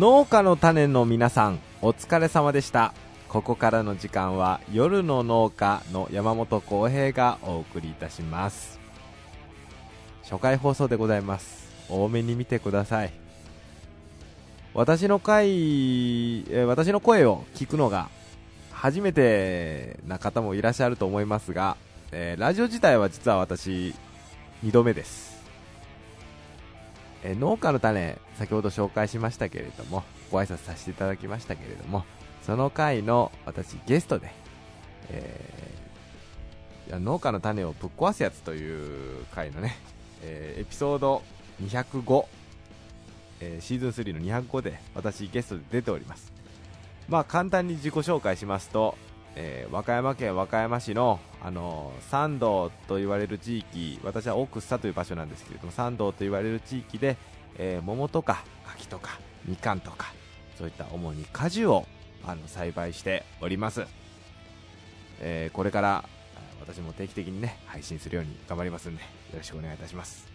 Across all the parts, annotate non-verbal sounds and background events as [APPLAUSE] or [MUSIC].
農家の種の皆さんお疲れ様でした。ここからの時間は夜の農家の山本浩平がお送りいたします。初回放送でございます。多めに見てください。私の回、え私の声を聞くのが初めてな方もいらっしゃると思いますが、えーラジオ自体は実は私2度目です。え農家の種先ほど紹介しましたけれどもご挨拶させていただきましたけれどもその回の私ゲストで、えーいや農家の種をぶっ壊すやつという回のね、えーエピソード205、えーシーズン3の205で私ゲストで出ております。まあ簡単に自己紹介しますと、えー和歌山県和歌山市の、あのー山道と言われる地域私は奥須という場所なんですけれども山道と言われる地域で、えー桃とか柿とかみかんとかそういった主に果樹をあの栽培しております、えーこれから私も定期的にね配信するように頑張りますんでよろしくお願いいたします。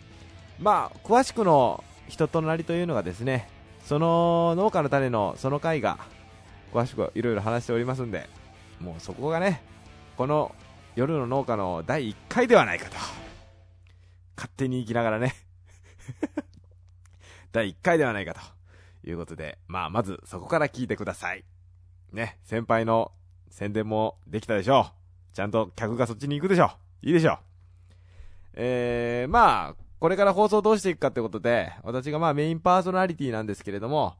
まあ詳しくの人となりというのがですねその農家の種のその回が詳しくいろいろ話しておりますんでもうそこがねこの夜の農家の第1回ではないかと。勝手に生きながらね。[LAUGHS] 第1回ではないかと。いうことでまあまずそこから聞いてください。ね先輩の宣伝もできたでしょう。ちゃんと客がそっちに行くでしょう。いいでしょう。えー、まあこれから放送どうしていくかってことで私がまあメインパーソナリティなんですけれども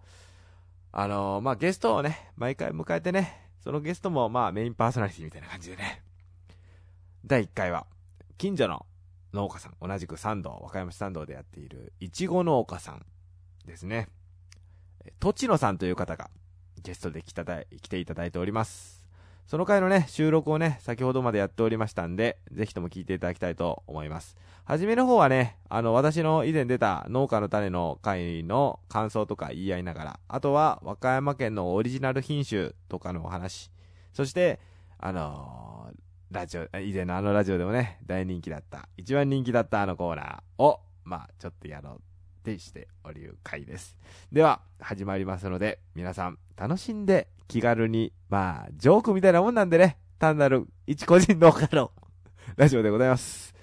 あのー、まあゲストをね毎回迎えてねそのゲストもまあメインパーソナリティみたいな感じでね。第1回は近所の農家さん同じく三道和歌山市三道でやっているいちご農家さんですね。え栃野さんという方がゲストで来ただ来ていただいております。その回のね収録をね先ほどまでやっておりましたんでぜひとも聞いていただきたいと思います。はじめの方はねあの私の以前出た農家の種の回の感想とか言い合いながらあとは和歌山県のオリジナル品種とかのお話そしてあのーラジオ以前のあのラジオでもね大人気だった一番人気だったあのコーナーをまあちょっとやろうってしておりる回です。では始まりますので皆さん楽しんで気軽にまあジョークみたいなもんなんでね。単なる一個人農家の [LAUGHS] ラジオでございます。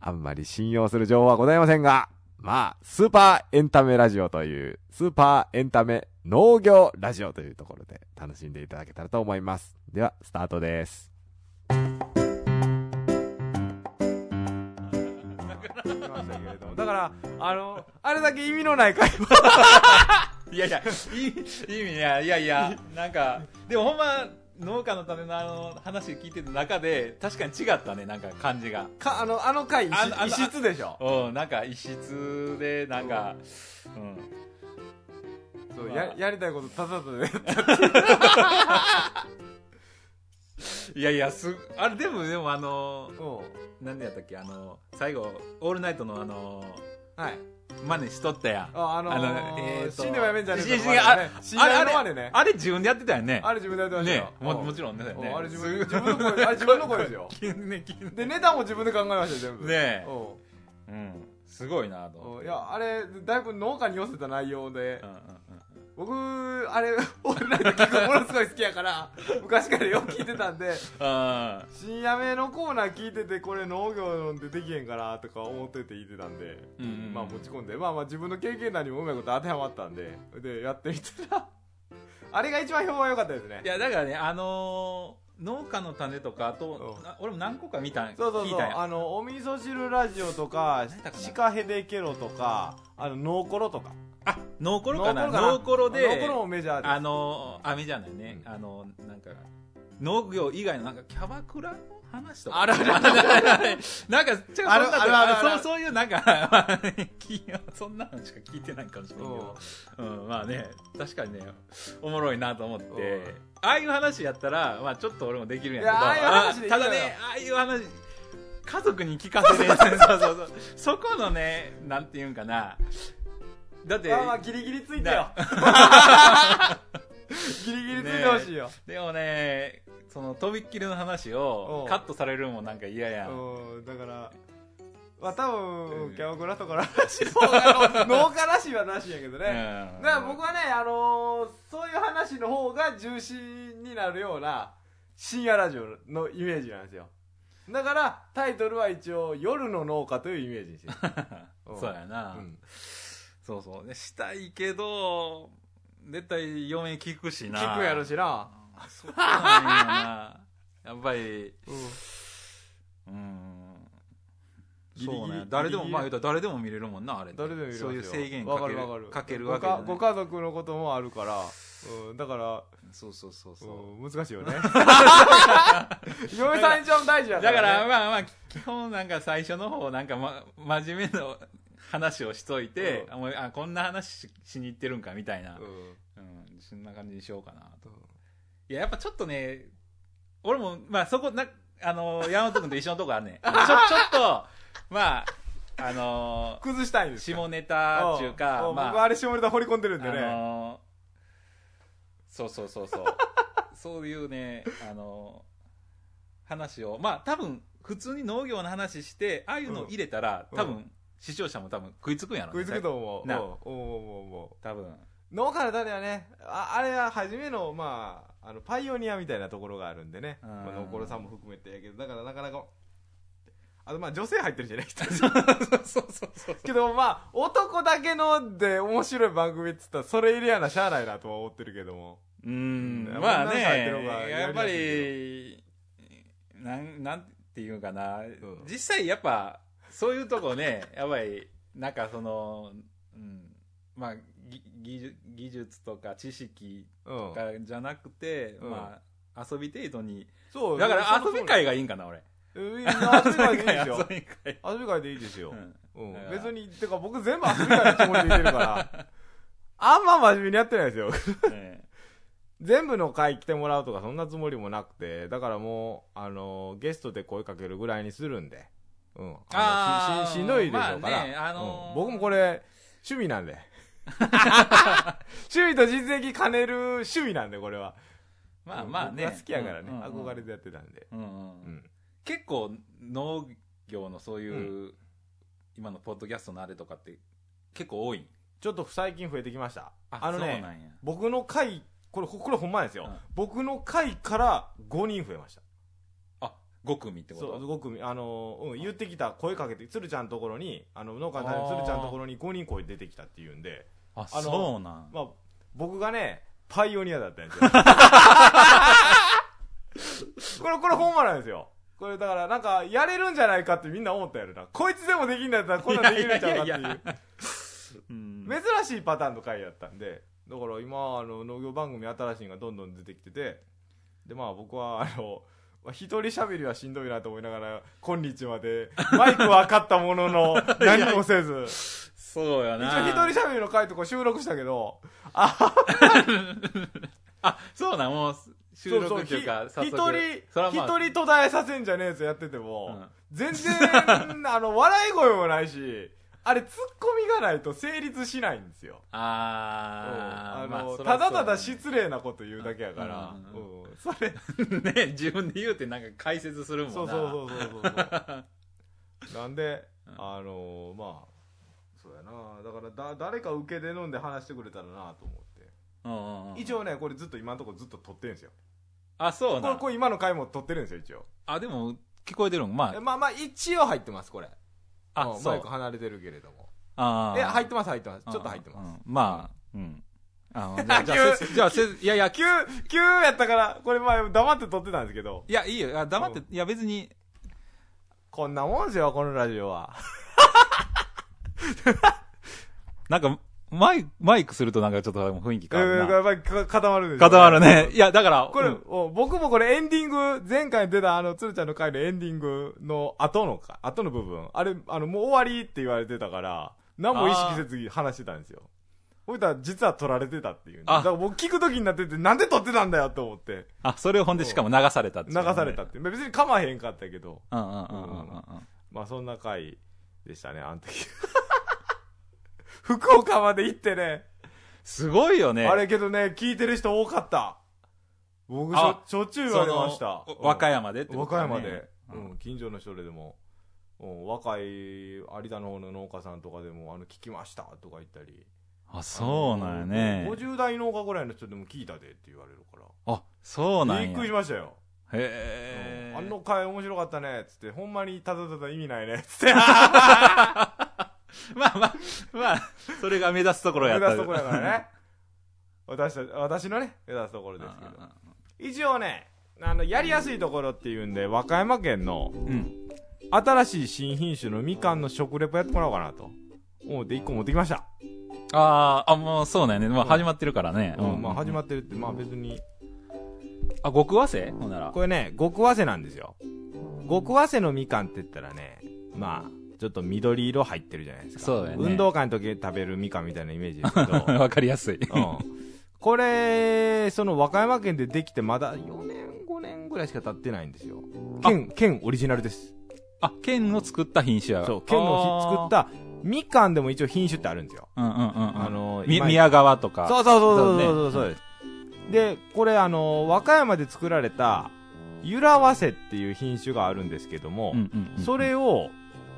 あんまり信用する情報はございませんがまあスーパーエンタメラジオというスーパーエンタメ農業ラジオというところで楽しんでいただけたらと思います。ではスタートです。[LAUGHS] だからあのあれだけ意味のない会話 [LAUGHS] [LAUGHS] いやいや、いい意味や、いやいや、なんか、でもほんま、農家のためのあの話聞いてる中で、確かに違ったね、なんか感じが。かあのあの回異あ質でしょ？うん、なんか異質で、なんか、うん。そうまあ。ややりたいことただただね [LAUGHS] いやいや、す、あれでも、でもあの、う。んなんでやったっけ、あの、最後、オールナイトのあの、はい真似しとったやん。ああのーえ死んでもやめんじゃねえ死んぞであれ死んでもやめんまあれでねあれ自分でやってたよね。あれ自分でやってましたねよも、ちろんね。あれ自分す自分の声あれ自分の声ですよ。[LAUGHS] ね、でネタも自分で考えましたよ全部。ねえ。ううん。すごいなといやあれだいぶ農家に寄せた内容で。うんうんうん僕あれ [LAUGHS] オールナイト聞くのものすごい好きやから昔からよく聞いてたんであ深夜目のコーナー聞いててこれ農業でできへんかなとか思ってて言ってたんでーうんうん。まあ持ち込んでまあまあ自分の経験談にもうまいこと当てはまったんででやってみたら [LAUGHS] あれが一番評判良かったですね。いやだからねあのー農家の種とかあとうん。な俺も何個か見たんそうそうそう。あのお味噌汁ラジオとかシカヘデケロとかあのノーコロとかあノーコロかな？ノーコロでノーコロもメジャーです。あのーあメジャーないね、うん。あのなんか農業以外のなんかキャバクラの話とか？あるある。あるなんか違うそんなあるあるあるある。そうそういうなんかき [LAUGHS] そんなのしか聞いてないかもしれないけど。う。ん、まあね確かにねおもろいなと思って、う。んああいう話やったら、まあ、ちょっと俺もできるんやけど。あただねああいう話家族に聞かせて。そうそうそう。[LAUGHS] そこのねなんていうんかなだって、まあまあギリギリついてよ。[LAUGHS] ギリギリついてほしいよ、でもねそのとびっきりの話をうん。カットされるのもなんか嫌やん。うんだからまあ多 [LAUGHS] うん分キャバクラとかの話の。方が農家らしいはなしやけどね。うん。だから僕はね、あのーそういう話の方が重心になるような深夜ラジオのイメージなんですよ。だからタイトルは一応夜の農家というイメージにして [LAUGHS] そうやな、うんそうそう。ねしたいけど絶対嫁聞くしな。聞くやろしな。そこなんやな。やっぱり。うん。そうね。誰でもまあ言うたら誰でも見れるもんなあれ誰でもそういう制限わかけるかるわかる。かけるごわけご家族のこともあるから、うん、だから、そうそうそうそう、うん、難しいよね。[LAUGHS] 嫁さん一番大事やかだからら、ね、まあまあ基本なんか最初の方なんか、ま、真面目な話をしといて、うん。あもうあこんな話ししに行ってるんかみたいな、うん。うん、そんな感じにしようかなと。いややっぱちょっとね俺もまあそこなあの山本君と一緒のとこあるね [LAUGHS] ちょちょっとまああの崩したいんです下ネタっていうかうん。まあ僕あれ下ネタ掘り込んでるんでね、あのーそうそうそうそう。[LAUGHS] そういうね、あのー話をまあ多分普通に農業の話してああいうのを入れたら、うん。多分視聴者も多分食いつくんやろ食いつくと思う。な。うん思う思う思う。多分。農家の種はねああれは初めのまああのパイオニアみたいなところがあるんでね、うん。まあ、ノコロさんも含めてやけど。だからなかなかあとまあ女性入ってるじゃない？[LAUGHS] そうそうそうそうけどまあ男だけので面白い番組っつったらそれ入れやなしゃあないなとは思ってるけども。うーんまあねやっぱやりりなんなんていうかな、ん。実際やっぱそういうとこねやっぱりなんかその、うん、まあぎ技術技術とか知識うん。とかじゃなくて、うん。まあ遊び程度に。そうだから遊び会ががいいんかな俺。遊び会でいいですよ。遊び会。でいいですよ、うん。別にてか僕全部遊び会のつもりでいてるから。[LAUGHS] あんま真面目にやってないですよ。ね全部の回来てもらうとかそんなつもりもなくて。だからもう、あのゲストで声かけるぐらいにするんで、うん、あしししんどいでしょうから、まあねあのーうん。僕もこれ趣味なんで。趣味と実績兼ねる趣味なんでこれは。まあまあね。好きやからね、うんうんうん。憧れでやってたんで、うんうん。うん。結構農業のそういう、今のポッドキャストのあれとかって結構多い？ちょっと最近増えてきました。ああのね僕の回これこれほんまですよ、うん。僕の回から5人増えました。あ5組ってこそうと5組あの、うん、言ってきた声かけて鶴ちゃんのところにあの農家の種の鶴ちゃんのところに5人声出てきたっていうんでああのそうなん。まあ僕がねパイオニアだったんですよ。[LAUGHS] これこれほんまなんですよ。これだからなんかやれるんじゃないかってみんな思ったやろな。こいつでもできんだったらこんなんできるんちゃうかっていう。いやいやいや。うん。珍しいパターンの回やったんでだから今あの農業番組新しいのがどんどん出てきててでまあ僕はあのまあ一人喋りはしんどいなと思いながら今日まで。マイクは買ったものの [LAUGHS] 何もせず。そうや一な応一人喋りの回とか収録したけど。[LAUGHS] あそうなんもう収録っていうか一人一人途絶えさせんじゃねえやつやってても、うん。全然あの笑い声もないしあれツッコミがないと成立しないんですよ。あー、うん。あのまあただただ失礼なこと言うだけやから、うんうんそれ。[LAUGHS] ね自分で言うてなんか解説するもんな。そうそうそうそうそう [LAUGHS] なんでうん。あのまあそうやな。だからだ誰か受けで飲んで話してくれたらなと思って、うんうんうん一応ねこれずっと今のところずっと撮ってるんですよ。あそうなん。これこれ今の回も撮ってるんですよ一応。あでも聞こえてるん？まあ。えまあまあ一応入ってますこれ。うんあそう。マイク離れてるけれども。あえ入っってます入ってます。ちょっと入ってます。うん。まあうん。あじゃあ [LAUGHS] じゃあせじゃあせ [LAUGHS] いやいや急急やったからこれ前黙って撮ってたんですけど。いやいいよ。あ黙ってういや別に。こんなもんですよこのラジオは。[LAUGHS] なんかマイマイクするとなんかちょっと雰囲気え変わるな。固まるんですよ固まるね。いやだからこれ、うん。お僕もこれエンディング、前回出たあの、つるちゃんの回のエンディングの後のか、後の部分、あれ、あの、もう終わりって言われてたから、何も意識せず話してたんですよ。ほいたら実は撮られてたっていう、ね。あ。だから僕聞く時になってて、なんで撮ってたんだよと思って、あそれをほんでしかも流されたってね。されたって。別に構わへんかったけど、うんうんうんうんうん。うん。まあそんな回でしたね、あの時。福岡まで行ってね、すごいよねあれけどね、聞いてる人多かった。僕しょあしょっちゅう言われました。和歌山でって和ことだね歌山で、ううんん、近所の人でもうん若い有田の方の農家さんとかでも、あの、聞きましたとか言ったり。あ、そうなんやね。50代農家ぐらいの人でも聞いたでって言われるから。あ、そうなんや。びっくりしましたよ。へえ。あの回面白かったね、つって、ほんまにただただ意味ないね、つって。[LAUGHS] [LAUGHS] まあまあ、まあ、それが目立つところやった目立つところやからね。私たち、私のね、目立つところですけど。一応ね、あの、やりやすいところっていうんで、和歌山県のうん。新しい新品種のみかんの食レポやってもらおうかなと。思って一個持ってきました。ああ、あ、もうそうなんやね。まあ始まってるからね。うん、まあ始まっってるって、まあ別に。あ、極和製ほんなら。これね、極早生なんですよ。極早生のみかんって言ったらね、まあ、ちょっと緑色入ってるじゃないですか。そうだよね運動会の時に食べるみかんみたいなイメージですけど。[LAUGHS] わかりやすい。うん。これ、その和歌山県でできてまだ4年、5年ぐらいしか経ってないんですよ。県、県オリジナルです。あ、県の作った品種や。そう、県のひ作った、みかんでも一応品種ってあるんですよ。た。うんうんうんうん。あのみ、今宮川とか。そうそうそうそうねそうそうそうです。で、これあの、和歌山で作られた、ゆらわせっていう品種があるんですけども、うんうんうん。それを、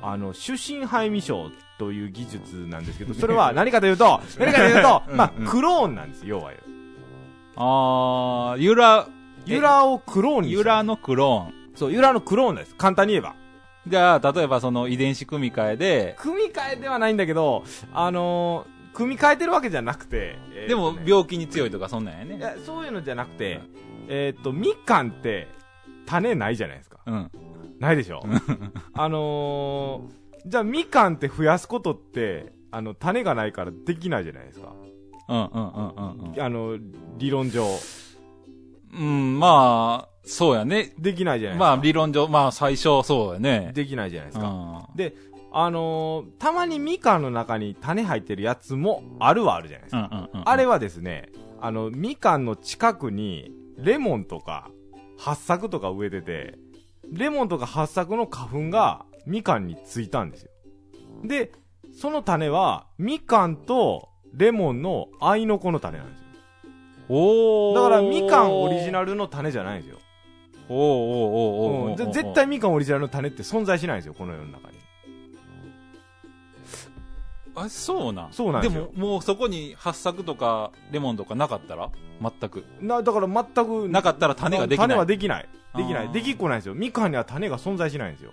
あの、主審配未症という技術なんですけど、[LAUGHS] それは何かというと、[LAUGHS] 何かというと、まあ、クローンなんです、要は。あー、ゆら、ゆらをクローンにしたゆらのクローン。そう、ゆらのクローンです。簡単に言えば。じゃあ、例えばその遺伝子組み換えで、組み替えではないんだけど、あのー組み替えてるわけじゃなくて、えーでも病気に強いとかそんなんやね。いや、そういうのじゃなくて、えーっと、みかんって、種ないじゃないですか。うん。ないでしょあのー、じゃあみかんって増やすことって、あの、種がないからできないじゃないですか。うんうんうんうんうん。あの、理論上。うん、まあ、そうやね。できないじゃないですか。まあ、理論上、まあ、最初、そうやね。できないじゃないですか。うん。で、あのーたまにみかんの中に種入ってるやつもあるはあるじゃないですか。うんうんうん。あれはですね、あの、みかんの近くに、レモンとか、八作とか植えてて、レモンとか八作の花粉が、みかんについたんですよ。で、その種は、みかんと、レモンの愛の子の種なんですよ。おー。だから、みかんオリジナルの種じゃないんですよ。おーおーおーおーおーうんぜ絶対みかんオリジナルの種って存在しないんですよ、この世の中に。あ、そうなんそうなんですよでも、もうそこに八作とかレモンとかなかったら？全く。な、だから全く、なかったら種ができない。種はできない。できない。できっこないんですよ。みかんには種が存在しないんですよ。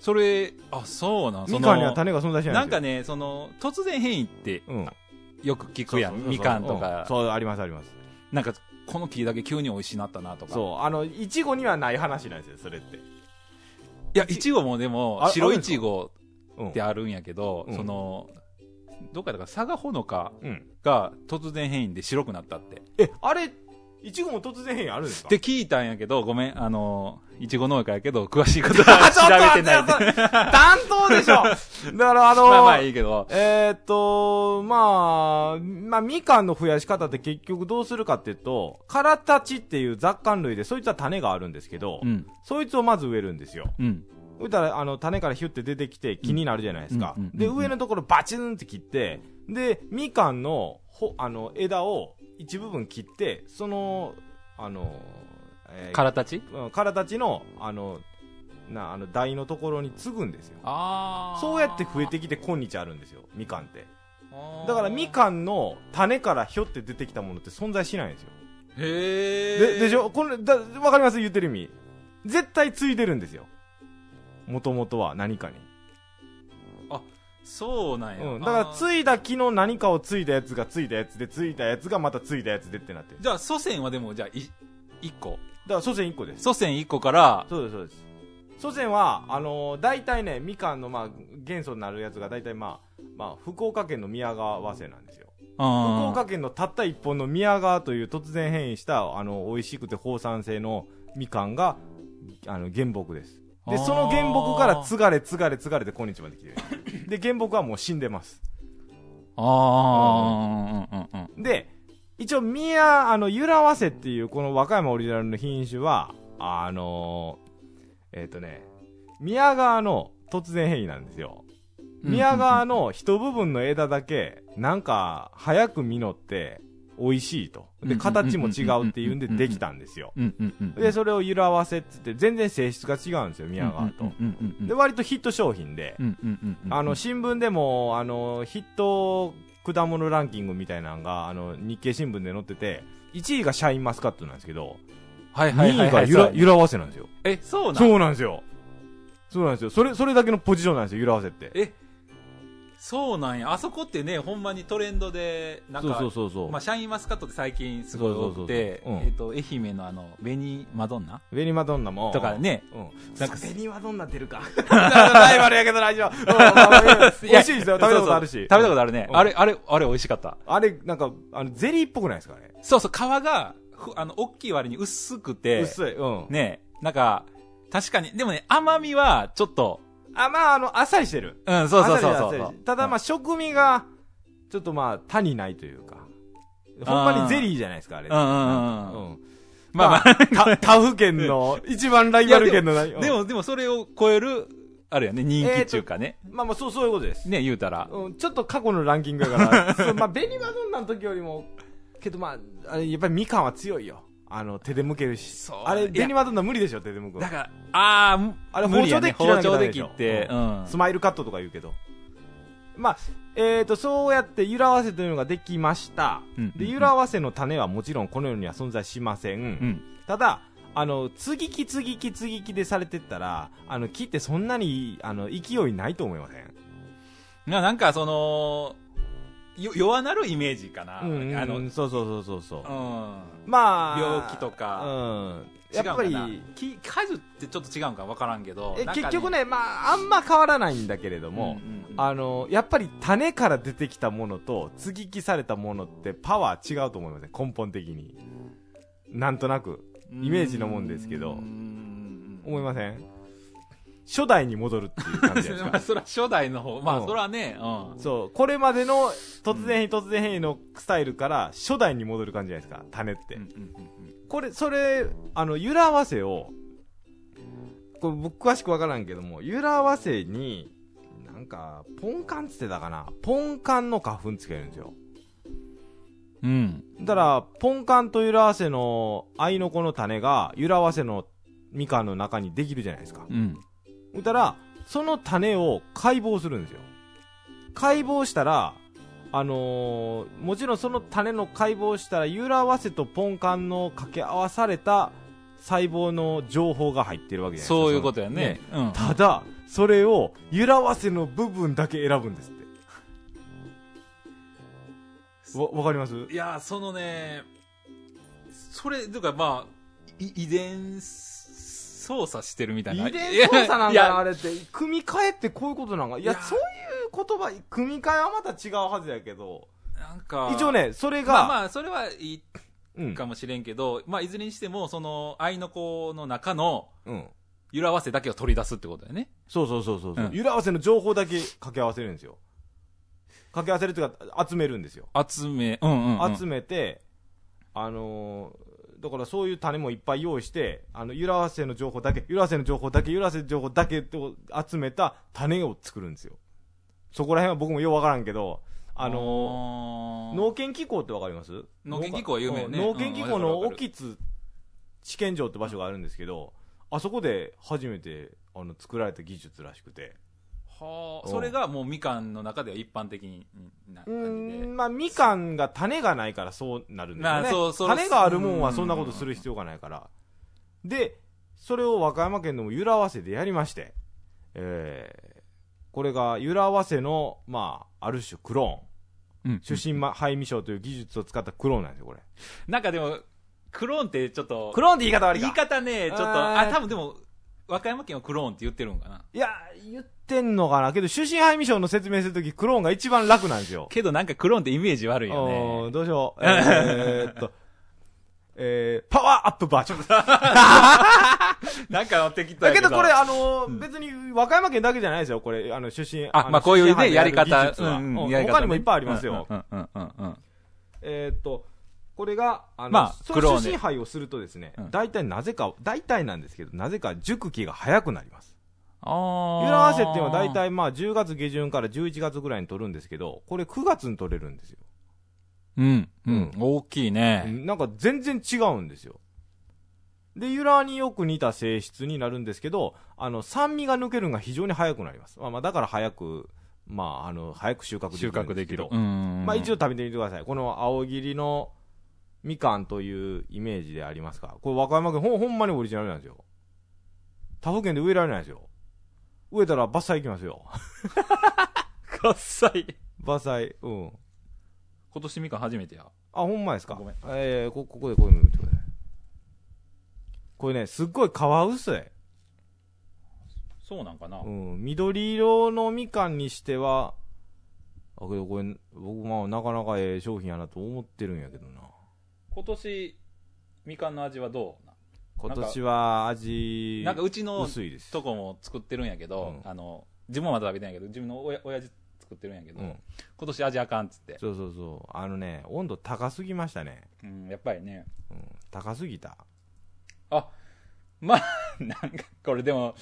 それ、あ、そうなんみかんには種が存在しないんですよ。なんかね、その、突然変異ってうん。よく聞くやん。そうそうそうみかんとかうん。そう、ありますあります。なんか、この木だけ急に美味しなったなとか。そう、あの、いちごにはない話なんですよ、それって。いや、いちごもでもあ、白いちごうんってあるんやけど、うんその、どっかだから、佐賀ほのかうん。が突然変異で白くなったって。え、あれ、いちごも突然変異あるんですか？って聞いたんやけど、ごめん、あの、いちご農家やけど、[LAUGHS] 詳しいことは調べてない。担当でしょ [LAUGHS] だからあのー、まあまあいいけど。えーっと、まあ、まあ、みかんの増やし方って結局どうするかっていうと、カラタチっていう雑柑類で、そいつは種があるんですけど、うん。そいつをまず植えるんですよ。うん。そしたら、あの、種からヒュって出てきて木になるじゃないですか。うんで、うん上のところバチンって切って、で、みかんの、ほ、あの、枝を一部分切って、その、あの、えーからたち？うん殻たちの、あの、な、あの、台のところに継ぐんですよ。あそうやって増えてきて今日あるんですよ、みかんって。だからみかんの種からひょって出てきたものって存在しないんですよ。へえ。で、でしょ？これ、だ、わかります？言ってる意味。絶対継いでるんですよ。もともとは何かに。そうなんや。うん。だから、あー継いだ木の何かを継いだやつが継いだやつで、継いだやつがまた継いだやつでってなってる。じゃあ、祖先はでも、じゃあ、い、一個。だから、祖先1個です。祖先一個から、そうです、そうです。祖先は、あのー、大体ね、みかんの、まあ、元素になるやつが大体まあ、まあ、福岡県の宮川和製なんですよ。福福岡県のたった一本の宮川という突然変異した、あの、美味しくて放酸性のみかんが、あの、原木です。で、その原木から継がれ継がれ継がれて今日まで来てる。で、原木はもう死んでます。ああ、うんうんうんうん。で、一応、宮、あの、ゆらわせっていう、この和歌山オリジナルの品種は、あのーえっ、とね、宮川の突然変異なんですよ。宮川の一部分の枝だけ、なんか、早く実って、美味しいと。で、形も違うっていうんでできたんですよ。で、それを色合わせって言って、全然性質が違うんですよ、宮川と。で、割とヒット商品で。あの、新聞でも、あの、ヒット果物ランキングみたいなのが、あの、日経新聞で載ってて、1位がシャインマスカットなんですけど、はいはい2はいはい。位がゆら、わせなんですよ。え、そうなん？そうなんですよ。そうなんですよ。それ、それだけのポジションなんですよ、ゆら合わせって。え、そうなんや。あそこってね、ほんまにトレンドで、なんか、そうそうそうそう。まあ、シャインマスカットって最近すごい多くて、そうそうそうそううんえっ、と、愛媛のあの、紅マドンナ？ベニマドンナも。とかね、うん。なんかベニマドンナ出るか。[LAUGHS] ライバルやけど大丈夫。うんまあまあ美味しいですよ。食べたことあるし。食べたことあるね。うんあれ、あれ、あれ美味しかった。あれ、なんか、あの、ゼリーっぽくないですかね。そうそう、皮が、ふあの、大きい割に薄くて、薄い。うん。ね、なんか、確かに、でもね、甘みは、ちょっと、あ、まあ、あの、あっさりしてる。うん、そうそうそうそうただ、まあ、食味が、ちょっとまあ、他にないというか。ほんまにゼリーじゃないですか、あれ。うんうんうん。まあまあ、た他府県の、一番ライバル県の何でも、でもそれを超える、あれやね、人気っていうかね。まあまあ、そう、そういうことです。ね、言うたら。うん、ちょっと過去のランキングやから、[LAUGHS] まあ、ベニマドンナの時よりも、けどまあ、やっぱりみかんは強いよ。あの、手で剥けるし。あれ、いやベニマドンナ無理でしょ、手で剥くのだから、あー、あれ包丁で切らなきゃ包丁でダメでしょ切って、うん。スマイルカットとか言うけど。まあ、えーと、そうやって揺ら合わせというのができました。うんで、揺ら合わせの種はもちろんこの世には存在しません。うん。ただ、あの、継ぎ木継ぎ木継ぎ木でされてったら、あの、木ってそんなに、あの、勢いないと思いません？ななんか、その、よ弱なるイメージかな。うんうん、あの、うん、そうそうそうそうそう。うん。まあ、病気とかうん。やっぱり、き果樹ってちょっと違うんか分からんけど。えなんか結局ね、まあ、あんま変わらないんだけれども、うんうんうんあの、やっぱり種から出てきたものと接ぎ木されたものってパワー違うと思いますね、根本的に。なんとなく、イメージのもんですけど思いません？初代に戻るっていう感じじゃないまあ、で [LAUGHS] すそれは初代の方。まあ、うんそれはね、うんか。。そう、これまでの突然変異突然変異のスタイルから初代に戻る感じじゃないですか、種って。うんうんうんこれ、それ、あの、揺ら合わせを、これ僕詳しくわからんけども、揺ら合わせに、なんか、ポンカンつってたかなポンカンの花粉つけるんですよ。うん。だから、ポンカンと揺ら合わせの、アイノコの種が、揺ら合わせのみかんの中にできるじゃないですか。うん。だから、その種を解剖するんですよ。解剖したら、あのーもちろんその種の解剖したら、揺ら合わせとポンカンの掛け合わされた細胞の情報が入ってるわけじゃないですか。そういうことやね。うん。ただ、それを揺ら合わせの部分だけ選ぶんですって。わ、わかります？いや、そのね、それ、というかまあ、い遺伝操作してるみたいな。遺伝操作なんだな、あれって。組み替えってこういうことなんか。いや、いやそういう言葉、組み替えはまた違うはずやけど。なんか、一応ね、それが、まあまあ、それはいいうん。かもしれんけど、まあ、いずれにしても、その、愛の子の中の、うん。揺らわせだけを取り出すってことだよね。そうそうそうそう。ううん揺ら合わせの情報だけ掛け合わせるんですよ。掛け合わせるっていうか、集めるんですよ。集め、うんうん、うん。集めて、あのーだからそういう種もいっぱい用意して、あの、揺ら合わせの情報だけ、揺ら合わせの情報だけ、揺ら合わせの情報だけを集めた種を作るんですよ。そこら辺は僕もようわからんけど、あのーの農研機構ってわかります？農研機構は有名ね農研機構のうんわかるわかる沖津試験場って場所があるんですけど、あそこで初めてあの作られた技術らしくて。はあ、うんそれがもうみかんの中では一般的になう感じで。ん、まあ、みかんが種がないからそうなるんだよね。まあそうそう種があるもんはそんなことする必要がないから。で、それを和歌山県でも揺ら合わせでやりまして、えー、これが揺ら合わせの、まあ、ある種クローン。うん出身ま肺未症という技術を使ったクローンなんですよ、これ。なんかでも、クローンってちょっと、クローンって言い方悪いか言い方ね、ちょっと、あ、多分でも、和歌山県はクローンって言ってるんかな？いや、言ってんのかな？けど、出身肺未症の説明するとき、クローンが一番楽なんですよ。けどなんかクローンってイメージ悪いようねん。どうしよう。[LAUGHS] えーっと、えー、パワーアップバージョン。[LAUGHS] なんか適当やけど。だけどこれ、あのー別に和歌山県だけじゃないですよ、これ、あの、出身。あ、のまあこういうね、やり方。うん他にもいっぱいありますよ。うんうんうんうんうん。えーっと、これが、あの、まあその出身杯をするとですねうん、大体なぜか、大体なんですけど、なぜか熟期が早くなります。あー揺ら合わせっていうのは大体まあ10月下旬から11月ぐらいに取るんですけど、これ9月に取れるんですよ。うん。うん。大きいね。なんか全然違うんですよ。で、由来によく似た性質になるんですけど、あの、酸味が抜けるのが非常に早くなります。まあ、まあ、だから早く、まあ、あの、早く収穫でき収るんですけど。穫できる。うん。まあ、一応食べてみてください。この青切りのみかんというイメージでありますか？これ和歌山県ほんほんまにオリジナルなんですよ。他府県で植えられないですよ。植えたら伐採いきますよ。[LAUGHS] 喝采。伐採。うん。今年みかん初めてや。あ、ほんまですか？ごめんえー、こ、ここでこういうの見てください。これね、すっごい皮薄い。そうなんかな。うん。緑色のみかんにしては、あ、けどこれ、僕まあなかなかええ商品やなと思ってるんやけどな。今年、みかんの味はどう？な今年は味、なんかうちの薄いです。とこも作ってるんやけど、うんあの、自分はまだ食べてないけど、自分のおや親父作ってるんやけど、うん。今年味あかんっつって。そうそうそう。あのね、温度高すぎましたね。うん、やっぱりね。うん。高すぎた。あ、まあ、[LAUGHS] なんか、これでも、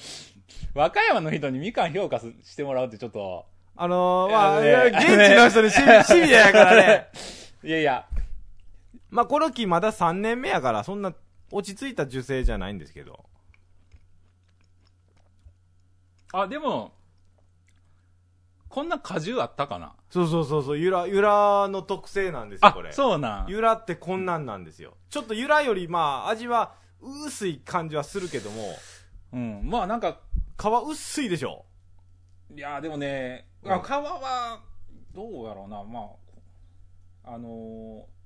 和歌山の人にみかん評価すしてもらうってちょっと、あのー、まあ、いや現地の人にシビ、シビアやからね。いやいや、まあ、この木まだ3年目やから、そんな落ち着いた受精じゃないんですけど。あ、でも、こんな果汁あったかな？そうそうそうそう、ゆら、ゆらの特性なんですよ、あこれ。、そうなん。ゆらってこんなんなんですよ。ちょっとゆらより、まあ、味は薄い感じはするけども、うん、まあなんか、皮薄いでしょ？いやでもね、うんあ皮は、どうやろうな、まあ、あのー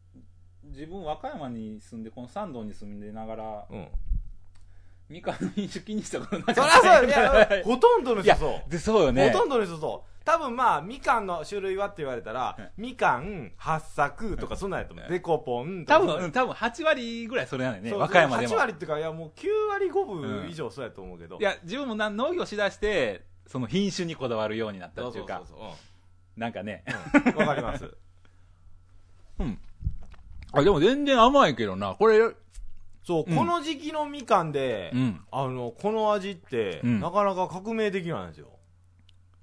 自分和歌山に住んで、この山道に住んでながら、うん。みかんの飲酒気にしたことなそかりゃそう、いったや、[LAUGHS] ほとんどの人そう。で、そうよね。ほとんどの人そう。多分まあ、みかんの種類はって言われたら、みかん、八作とかそんなんやと思う。デコポンとか。多分、うん多分8割ぐらいそれなのよね、そう和歌山でも。8割っていうか、いやもう9割5分以上そうやと思うけど。いや、自分もな農業しだして、その品種にこだわるようになったそうっていうか、そうそうなんかね。そう。うんわかります。[LAUGHS] あ、でも全然甘いけどな、これ、そう、うんこの時期のみかんで、うん。あの、この味って、うんなかなか革命的なんですよ。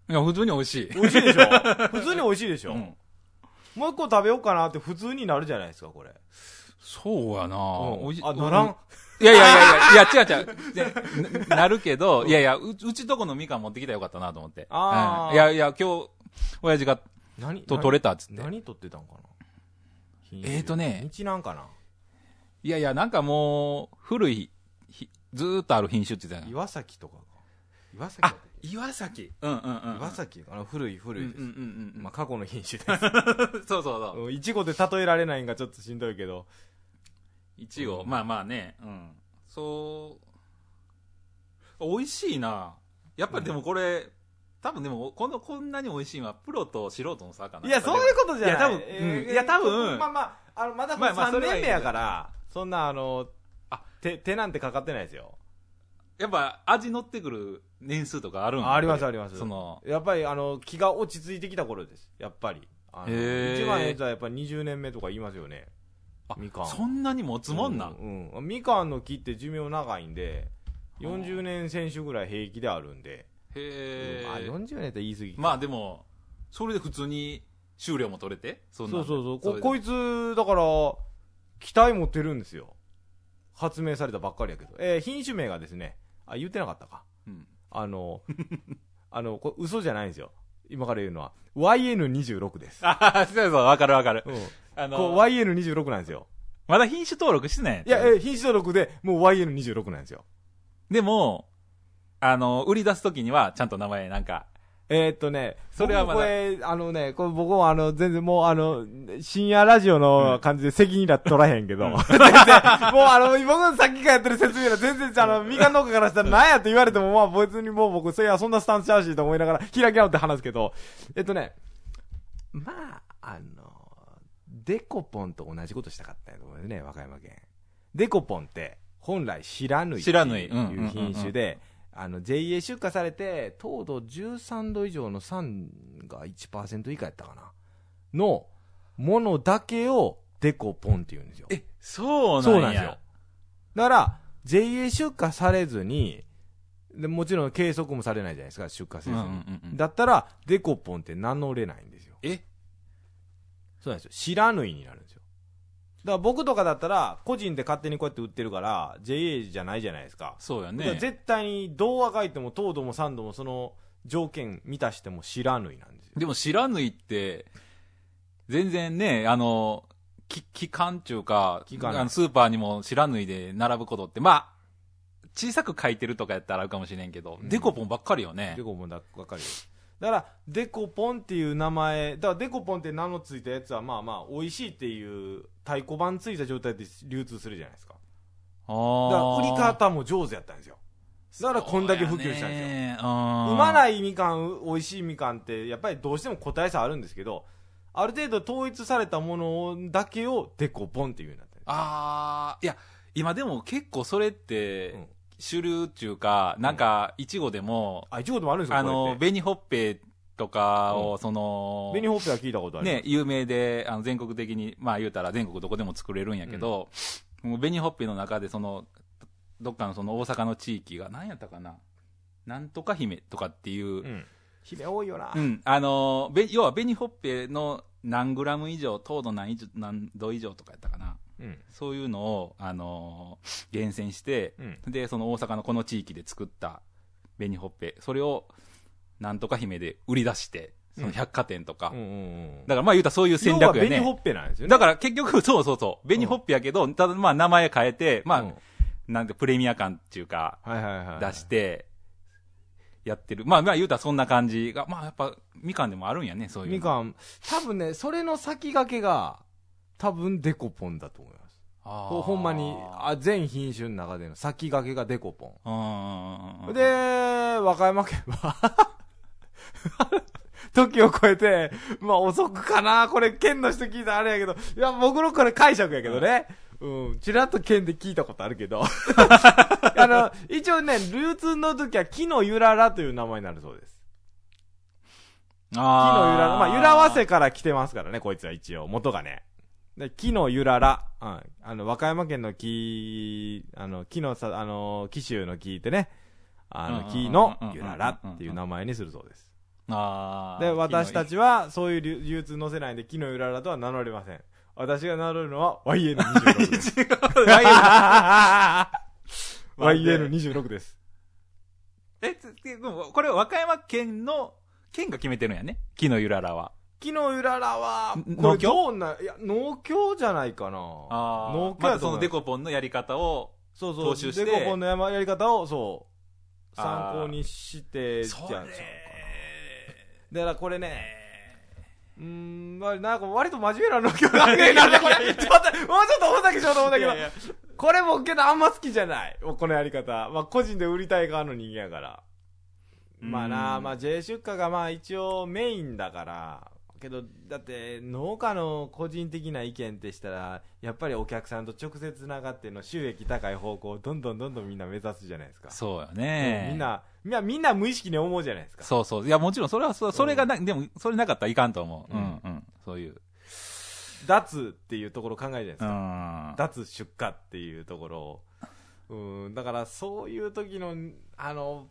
いや、普通に美味しい。美味しいでしょ？[LAUGHS] 普通に美味しいでしょ、うんもう一個食べようかなって普通になるじゃないですか、これ。そうやな、うん美味しい。あ、ならん？いやいやいやいや、いや、違う違う。でななるけど、いやいや、ううちとこのみかん持ってきたらよかったなと思って。あーうんいやいや、今日、親父が何？と取れたっつって。何取ってたんかな？えーとね日なんかな？いやいや、なんかもう、古い、ひずーっとある品種って言ってたよ岩崎とかか。岩崎岩崎。うんうんうん。岩崎あの、古い古いです。うんうんうんうん。まあ、過去の品種です。[LAUGHS] そうそうそう。うんいちごで例えられないんがちょっとしんどいけど。いちご、まあまあね、うん。そう、美味しいな。やっぱでもこれ、多分でも、この、こんなに美味しいのは、プロと素人の差かな。いや、そういうことじゃない。いや多分えうんいや多分まあまあ、あの、まだまあまあそ3れはいい年目やから、そんなあの、あ手、手なんてかかってないですよ。やっぱ、味乗ってくる年数とかあるんあありますあります。その、やっぱりあの、気が落ち着いてきた頃です。やっぱり。一番ええやつはやっぱり20年目とか言いますよね。あみかん。そんなに持つもんなん？うん、うんみかんの木って寿命長いんで、40年選手ぐらい平気であるんで。へうんあ、え。40年って言い過ぎかまあでも、それで普通に収量も取れてそんなそうそうそう。れでここいつ、だから、期待持ってるんですよ。発明されたばっかりやけど。えー品種名がですね、あ、言ってなかったか。うん。あの、[LAUGHS] あの、これ嘘じゃないんですよ。今から言うのは。YN26 です。あそうそう、わかるわかる。うん。あこうの、ないんですよ。まだ品種登録してないいや、えー品種登録でもう YN26 なんですよ。でも、あの、売り出すときには、ちゃんと名前なんか、えー、っとね、それはまだ。僕これ、あのね、これ僕もあの、全然もうあの、深夜ラジオの感じで責任だ取らへんけど、[LAUGHS] 全然、もうあの、僕のさっきからやってる説明が全然、あの、みかん農家からしたら何やって言われても、まあ別にもう僕、それはそんなスタンスちゃうしと思いながら、開き直って話すけど、えっとね、まあ、あの、デコポンと同じことしたかったんやと思うよね、和歌山県。デコポンって、本来知らぬいって知らぬい。うんいう品種で、あの、JA 出荷されて、糖度13度以上の酸が1%以下やったかな。の、ものだけをデコポンって言うんですよ。え、そうなんや。そうなんですよ。だから、JA 出荷されずに、でもちろん計測もされないじゃないですか、出荷せずに。うんうんうんうんだったら、デコポンって名乗れないんですよ。え？そそうなんですよ。白縫いになるんですよ。だから僕とかだったら、個人で勝手にこうやって売ってるから、JA じゃないじゃないですか。そうやね。絶対に、童話書いても、糖度も酸度もその条件満たしても白縫いなんですよ。でも知らぬいって、全然ね、あの、き期間中か、期間ないあのスーパーにも知らぬいで並ぶことって、まあ、小さく書いてるとかやったらあるかもしれんけど、うんデコポンばっかりよねデ。コポンだばっかり。だから、デコポンっていう名前、だからデコポンって名のついたやつは、まあまあ、美味しいっていう太鼓判ついた状態で流通するじゃないですか。あだから、売り方方も上手やったんですよ。だから、こんだけ普及したんですよ。うまないみかん、美味しいみかんって、やっぱりどうしても個体差あるんですけど、ある程度統一されたものだけをデコポンっていうようになってる。ああ、いや、今でも結構それって、うん主流っていうか、なんか、いちごでも、あ、一応でもあるんですよ、あの、紅ほっぺとかを、うんその、紅ほっぺは聞いたことある。ね、有名で、あの、全国的に、まあ言うたら全国どこでも作れるんやけど、もう紅ほっぺの中でその、どっかのその大阪の地域が、何やったかな？なんとか姫とかっていう、うん。姫多いよな。うん、あの、べ要は紅ほっぺの何グラム以上、糖度何何度以上とかやったかな？うん。そういうのを、あの厳選して、うん。で、その大阪のこの地域で作った紅ほっぺ、それを、なんとか姫で売り出して、その百貨店とか。うん。だからまあ言うたらそういう戦略やね。紅ほっぺなんですよね。だから結局、そうそうそう。紅ほっぺやけど、ただまあ名前変えて、まあ、うんなんでプレミア感っていうか。出して、やってる。まあまあ言うたらそんな感じが、まあやっぱ、みかんでもあるんやね、そういうの。みかん、多分ね、それの先駆けが、多分デコポンだと思います。あーこうほんまに、あ全品種の中での先駆けがデコポン。で、和歌山県は、[LAUGHS] 時を超えて、まあ遅くかな、これ県の人聞いたらあれやけど、いや、僕のこれ解釈やけどね。うん、ちらっと県で聞いたことあるけど。[LAUGHS] あの、一応ね、流通の時は木のゆららという名前になるそうです。木のゆらら。まあ、ゆらわせから来てますからね、こいつは一応、元がね。で木のゆらら。うん。あの、和歌山県の木、あの、木のさ、あの、紀州の木ってね、あの、木のゆららっていう名前にするそうです。あーで、私たちは、そういう流通載せないんで、木のゆららとは名乗れません。私が名乗るのは YN26 です。YN26 です。え、つでもこれ和歌山県の、県が決めてるんやね。木のゆららは。木のゆららは、んこれ農協？どうな、いや、農協じゃないかな。あ農協まずそのデコポンのやり方を、そうそう。踏襲してデコポンの山やり方を、そう、参考にして、じゃあそうかなだからこれね、うーん、まあ、なんか割と真面目な農協なんだけど、なんでこれ、ちょっと、もうちょっと思ったけしようと思ったけどいやいや、これもけどあんま好きじゃない。このやり方。まあ、個人で売りたい側の人間やから。まあな、うんまあ J 出荷がまあ一応メインだから、けど、だって農家の個人的な意見ってしたら、やっぱりお客さんと直接つながっての収益高い方向をどんどんどんどんみんな目指すじゃないですか。そうようんね。みん。な、みんな、みんな無意識に思うじゃないですか。そうそう。いや、もちろん、それはそれがな、でも、それなかったらいかんと思う。ううんん、うん。そういう。脱っていうところを考えるじゃないですうか。ん。脱出荷っていうところを。うん、だからそういう時の、あの、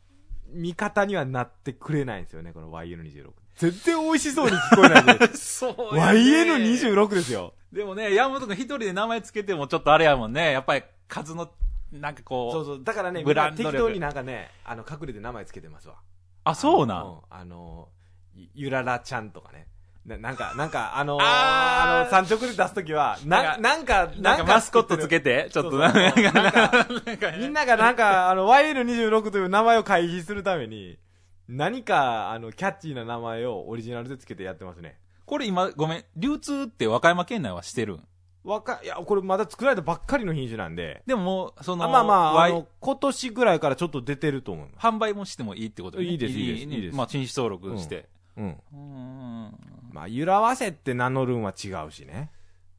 見方にはなってくれないんですよね、この YN26。全然美味しそうに聞こえないで [LAUGHS] そうやね YN26 ですよ。でもね、山本君一人で名前つけてもちょっとあれやもんね。やっぱり数の、なんかこう。そうそう。だからね、ブランド力適当になんかね、あの、隠れて名前つけてますわ。あ、そうなあのん。あの、ゆゆららちゃんとかね。ななんか、なんか、あのー、あの、産直で出すときは、な、なんか、なんかマスコットつけて、ちょっとな、んか、なんかみんながなんか、あの、YN26 という名前を回避するために、何か、あの、キャッチーな名前をオリジナルでつけてやってますね。これ今、ごめん、流通って和歌山県内はしてるん？わか、いや、これまだ作られたばっかりの品種なんで、でももう、その、あまあまあ、あの、今年ぐらいからちょっと出てると思います。販売もしてもいいってことねいいですいいですいいですまあ、新種登録して。うん。うーん。まあ、ゆらわせって名乗るんは違うしね。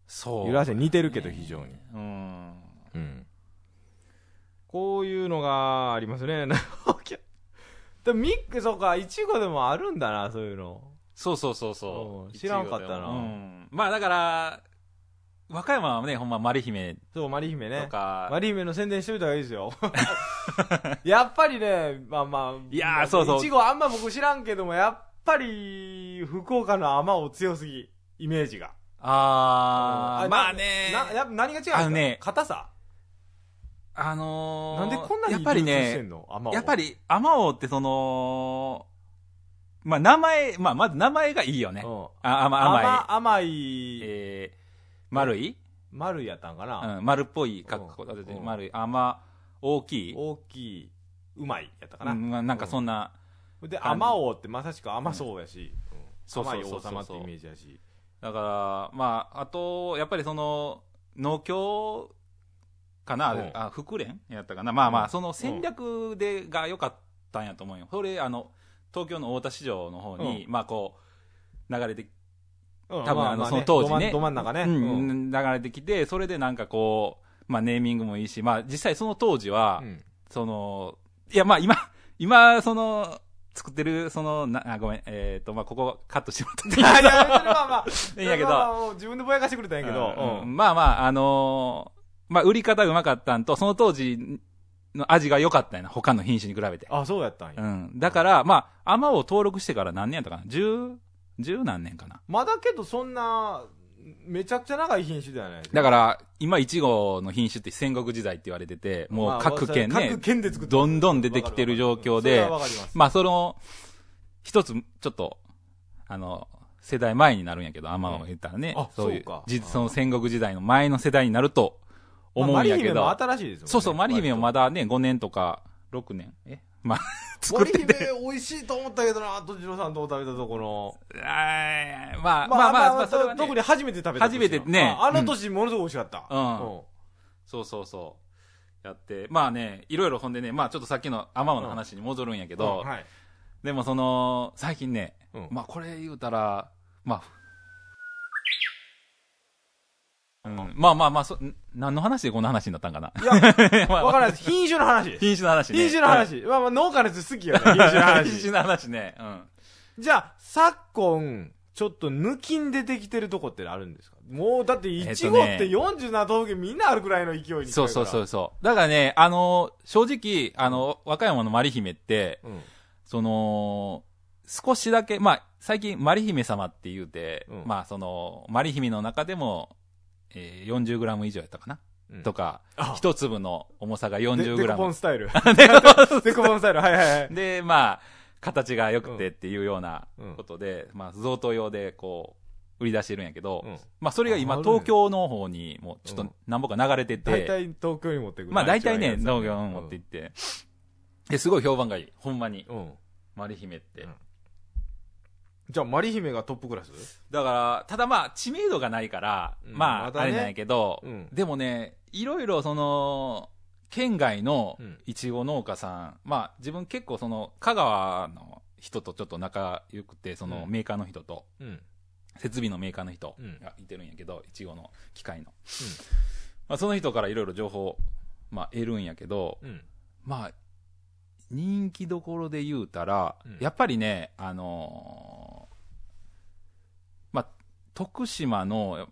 そう。ゆらわせ似てるけど非常に。うん。うん。こういうのがありますね。[LAUGHS] でもミック、そうか、いちごでもあるんだな、そういうの。そうそうそうそううん。知らんかったなうん。まあだから、和歌山はね、ほんま、マリ姫そう、マリ姫とね。か、マリ姫の宣伝しといた方がいいですよ。[LAUGHS] やっぱりね、まあまあ。いやーそうそういちごあんま僕知らんけども、やっぱり、福岡の甘を強すぎ、イメージが。あー、れまあね、なや何が違うあのね硬さあのー、なんでこんなにやっぱりね、やっぱり、アマオってその、まあ名前、まあまず名前がいいよね。うん。あ甘甘い、甘甘い、えー、丸い、丸いやったんかな、うん、丸っぽい格好、うんうん。丸い、甘、大きい、大きい、うまいやったかな？うんまあなんかそんな、で、感じ。甘王ってまさしく甘そうやし、うん。そうそう。甘い王様ってイメージやし。だから、まあ、あと、やっぱりその、農協かな、う。んあ、福連やったかな。まあまあ、うん。その戦略で、が良かったんやと思うよ。それ、あの、東京の大田市場の方に、まあこう、流れて、多多分あのその当時ね。ど真ん中ね。うん。うん。流れてきて、それでなんかこう、まあネーミングもいいし、まあ実際その当時は、うん。その、いやまあ今、今、その、作ってる、その、な、あ、ごめん、えっ、と、まあここカットしてもらっていいいやいや、それはまあ、[LAUGHS] いいんやけど。自分でぼやかしてくれたんやけど、うん。うん。まあまあ、あのーまあ、売り方うまかったんと、その当時の味が良かったんやな、他の品種に比べて。あ、そうやったんや。うん。だから、まあ、甘を登録してから何年やったかな？十、十何年かな？まだけどそんな、めちゃくちゃ長い品種ではないだから、今、いちごの品種って戦国時代って言われてて、もう各県ね、各県で作ってどんどん出てきてる状況でそれはわかります。まあ、その、一つ、ちょっと、あの、世代前になるんやけど、甘を言ったらね、うんあそういうそうか、じその戦国時代の前の世代になると思うんやけど、まあマリ姫も新しいですもんね。そうそう、マリ姫もまだね、5年とか、6年。え？まあ、[LAUGHS] 作ってて。美味しいと思ったけどな、とじろさんと食べたところ。あーまあ、まあまあ、まあ、それはね。特に初めて食べた時初めてね。ああの年ものすごく美味しかった。うん。そうそうそう。やって、まあね、いろいろほんでね、まあちょっとさっきのアマオの話に戻るんやけど、はい。でもその、最近ね、うん。まあこれ言うたら、まあ、うん、まあまあまあそ、ん何の話でこんな話になったんかな。いや、[LAUGHS] まあわからないです。品種の話。品種の話ね。品種の話。まあまあ農家の人好きよね。品種の品話。種の話ね。うん。じゃあ、昨今、ちょっと抜きん出てきてるとこってあるんですか？もう、だって、いちごって47都道府県みんなあるくらいの勢いに近いから。そうそうそうそう。だからね、あの、正直、あの、和歌山のマリ姫って、うん。その、少しだけ、まあ、最近、マリ姫様って言うて、うんまあ、その、マリ姫の中でも、えー、40グラム以上やったかな、うんとかあ、一粒の重さがで40デコグラム。[LAUGHS] ポンスタイル。デコポンスタイル。はいはいはい。で、まあ、形が良くてっていうようなうんことで、まあ、贈答用で、こう、売り出してるんやけど、うんまあ、それが今、東京の方に、もう、ちょっと、なんぼか流れてて、大体東京に持ってくる。まあ、大体ね、一番農いいやつ業に持って行って、で、すごい評判がいい。ほんまに。うん。うん。マリ姫って。うんじゃあ、マリ姫がトップクラス？だから、ただまあ、知名度がないから、うんまあ、まだね。あれなんやけど、うん。でもね、いろいろその、県外のうん。いちご農家さん、まあ、自分結構その、香川の人とちょっと仲良くて、そのうん。メーカーの人と、うん。設備のメーカーの人うん。がいてるんやけど、いちごの機械の。まあ、その人からいろいろ情報、まあ、得るんやけど、うん。まあ、人気どころで言うたら、うん。やっぱりね、あの徳島の、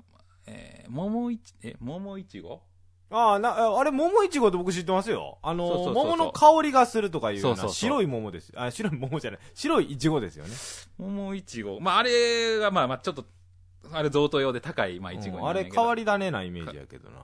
えー、桃いち、え、桃いちご？ああ、な、ああれ、桃いちごって僕知ってますよ。あのそうそうそうそう桃の香りがするとかいうような白い桃です。あ、白い桃じゃない。白いいちごですよね。桃いちご。まあ、あれが、まあ、まあ、ちょっと、あれ贈答用で高い、まあ、いちごうんあれ、変わり種なイメージやけどな。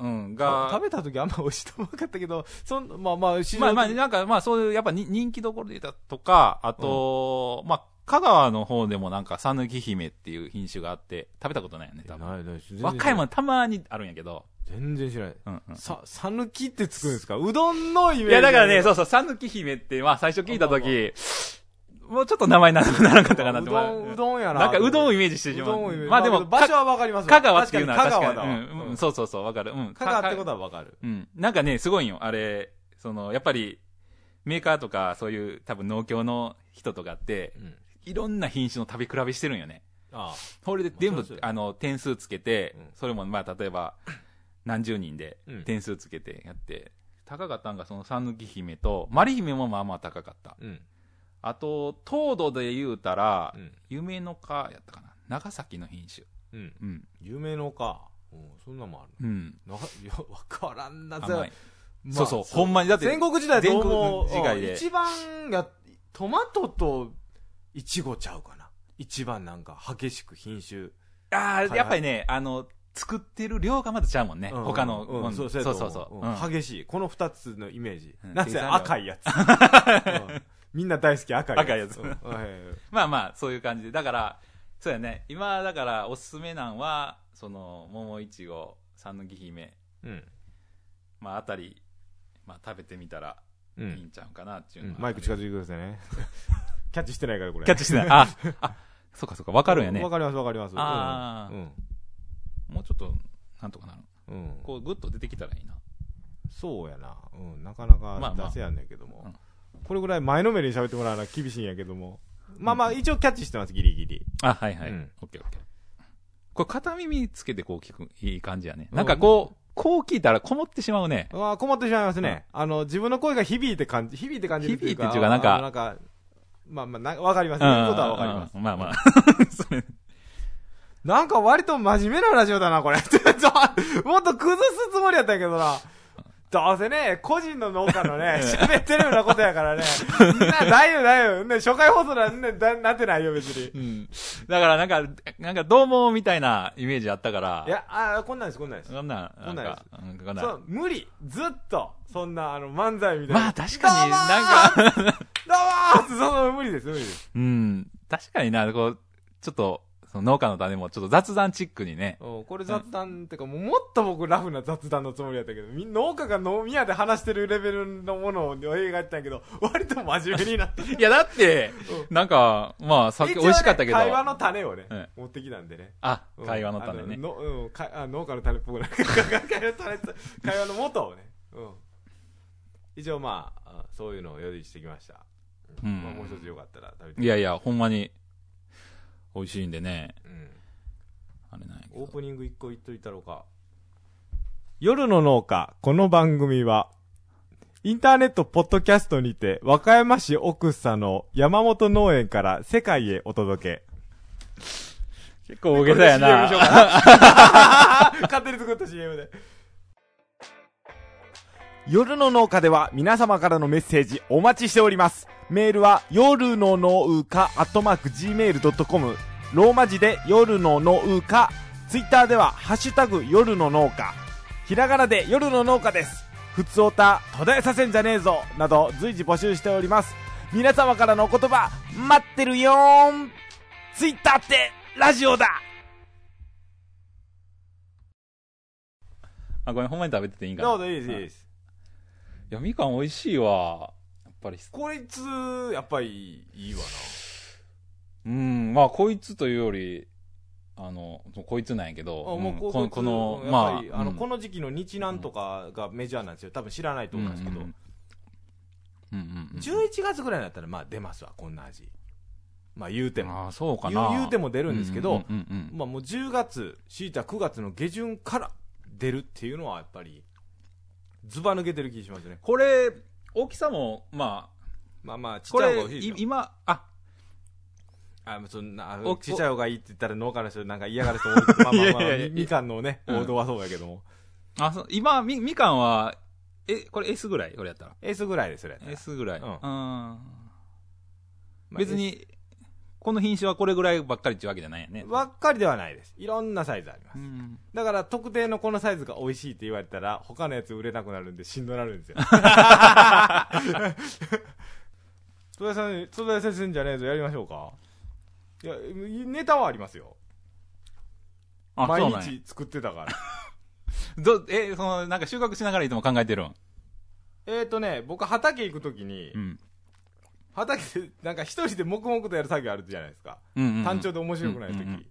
うん、がが、食べた時あんま美味しいと思わなかったけど、そんまあまあ、まあまあ、なんか、まあ、そういう、やっぱに人気どころで言ったとか、あと、まあ、香川の方でもなんか、さぬき姫っていう品種があって、食べたことないよね、多分。和歌山たまにあるんやけど、全然知らない。うんうん。さ、さぬきってつくんですか？うどんのイメージ。いや、だからね、そうそう、さぬき姫って、まあ、最初聞いたとき、もうちょっと名前ならならなかったかなって。うどん、うどんやな。なんか、うどんをんイメージしてしまう。うどんをイメージまあでも、場所はわかりますわ香川っていうのは確かに。香川だわ。うんうん、そうそうそう、わかる。うん。香川ってことははわかる。うん。なんかね、すごいんよ。あれ、その、やっぱり、メーカーとか、そういう、多分農協の人とかって、うん。いろんな品種の食べ比べしてるんよね。あそれで全部まあの、点数つけてうん、それも、まあ、例えば、何十人でうん点数つけてやって、高かったんが、その、さぬき姫と、マリ姫もまあまあ高かった。うん。あと、糖度で言うたらう、ん。夢の花やったかな。長崎の品種。うん。うん。有名のか。うん、そんなもんある。うん。な、いや、わからんな、甘い。まあそうそう、ほんまに。だって、戦国時代と思う？戦国時代でうん一番や、トマトとイチゴちゃうかな。一番なんか激しく品種ああ、やっぱりね、あの、作ってる量がまだちゃうもんね。うん。他のうんもん。そうそうそう激しい。この二つのイメージ、うん。なぜ赤いやつ、[LAUGHS] うん。みんな大好き赤いやつ。赤いやつ。[LAUGHS] まあまあ、そういう感じで。だから、そうやね。今、だから、おすすめなんは、その、桃いちご、三の木姫、うん。まあ、あたり、まあ、食べてみたらういいんちゃうかなっていうのは、マイク近づいてくださいねキャッチしてないからこれ。キャッチしてない。あ、あ、そうかそうか、わかるんやね。わ。かりますわかります。あー。うん。もうちょっと、なんとかなる。うん、うんこう、ぐっと出てきたらいいな。そうやな、うん、なかなか出せやんねんけども、うん。これぐらい前のめりに喋ってもらうのは厳しいんやけども、まあまあ一応キャッチしてますギリギリ。あ、はいはい。うん。オッケーオッケー。これ、片耳つけてこう聞く、いい感じやね。なんかこう、こう聞いたらこもってしまうね。あー困ってしまいますね、あの自分の声が響いて感じ響いて感じるっていうか。響いてっていうかなんかなんかまあまあなわかります言うことはわかりますうんまあまあ。[LAUGHS] それなんか割と真面目なラジオだな、これ。[LAUGHS] ちょもっと崩すつもりやったけどな。どうせね、個人の農家のね、[LAUGHS] 喋ってるようなことやからね。[LAUGHS] な、ないよ、ないよ。ね、初回放送なんね、だなってないよ、別に。うん。だからなんか、なんかどうもみたいなイメージあったから。いや、あーこんなんです、こんなんです。そんなん、こんなんか、うんこんなんそう、無理。ずっと、そんな、あの、漫才みたいな。まあ確かになんか、どうもーその、無理です、無理です。うん。確かにな、こう、ちょっと、その農家の種もちょっと雑談チックにね。うんこれ雑談ってか、もうもっと僕ラフな雑談のつもりやったけど、み農家が飲み屋で話してるレベルのものを映画やったんやけど、[LAUGHS] 割と真面目になって。[LAUGHS] いや、だって、なんか、まあ、さっき美味しかったけど。会話の種をね、うん持ってきたんでね。あう、ん会話の種ねあ。ののうん、かあ農家の種っぽくない。[LAUGHS] 会話の種と会話の元をね。うん。一応まあ、あそういうのを用意してきました。うんまあ、もう一つよかったら食べて。いやいや、ほんまに、美味しいんでね。うん。あれなんやけどオープニング一個言っといたろうか。夜の農家、この番組は、インターネットポッドキャストにて、和歌山市奥佐の山本農園から世界へお届け。結構大げさやな勝手に作った CM で。夜の農家では皆様からのメッセージお待ちしております。メールは夜の農家アットマーク Gmail.com ローマ字で夜の農家ツイッターではハッシュタグ夜の農家ひらがなで夜の農家です。ふつおた途絶えさせんじゃねえぞなど随時募集しております。皆様からのお言葉待ってるよーんツイッターってラジオだあ、ごめん、ほんまに食べてていいんかな。どうぞいいです、いいです。いや、みかん美味しいわ。やっぱり。こいつ、やっぱりいいわうん、まあ、こいつというより、あの、こいつなんやけど、うこうんここの、ままあ、あの、うんこの時期の日南とかがメジャーなんですよ。多分知らないと思うんですけど。うんうんうん。11月ぐらいになったら、まあ出ますわ、こんな味。まあ言うても。ああ、そうかな。言うても出るんですけど、まあもう10月、しいた9月の下旬から出るっていうのはやっぱり、ズバ抜けてる気がしますね。これ、大きさも、ままあまあ、ちあ、これっちゃい方が欲しい、ですよ。い今、あ、あ、そんな、あおちっちゃい方がいいって言ったら農家の人なんか嫌がる人多いけど、[LAUGHS] まあまあまあいやいやいやみみかんのね、うん王道はそうやけども。あ、そう今、み、みかんは、え、これ S ぐらい？これやったら？S ぐらいです、それやったら。S ぐらい。ううんん。まあ別に、この品種はこれぐらいばっかりっていうわけじゃないよね。ばっかりではないです。いろんなサイズあります。うん。だから特定のこのサイズが美味しいって言われたら、他のやつ売れなくなるんでしんどなるんですよ。[LAUGHS] 戸田さん、戸田先生じゃねえぞ、やりましょうか。いや、ネタはありますよ。毎。日作ってたから。[LAUGHS] ど、え、その、なんか収穫しながらいつも考えてるん？えーとね、僕畑行くときに、うん。畑でなんか一人で黙々とやる作業あるじゃないですか。うんうんうん。単調で面白くない時、うんうんうん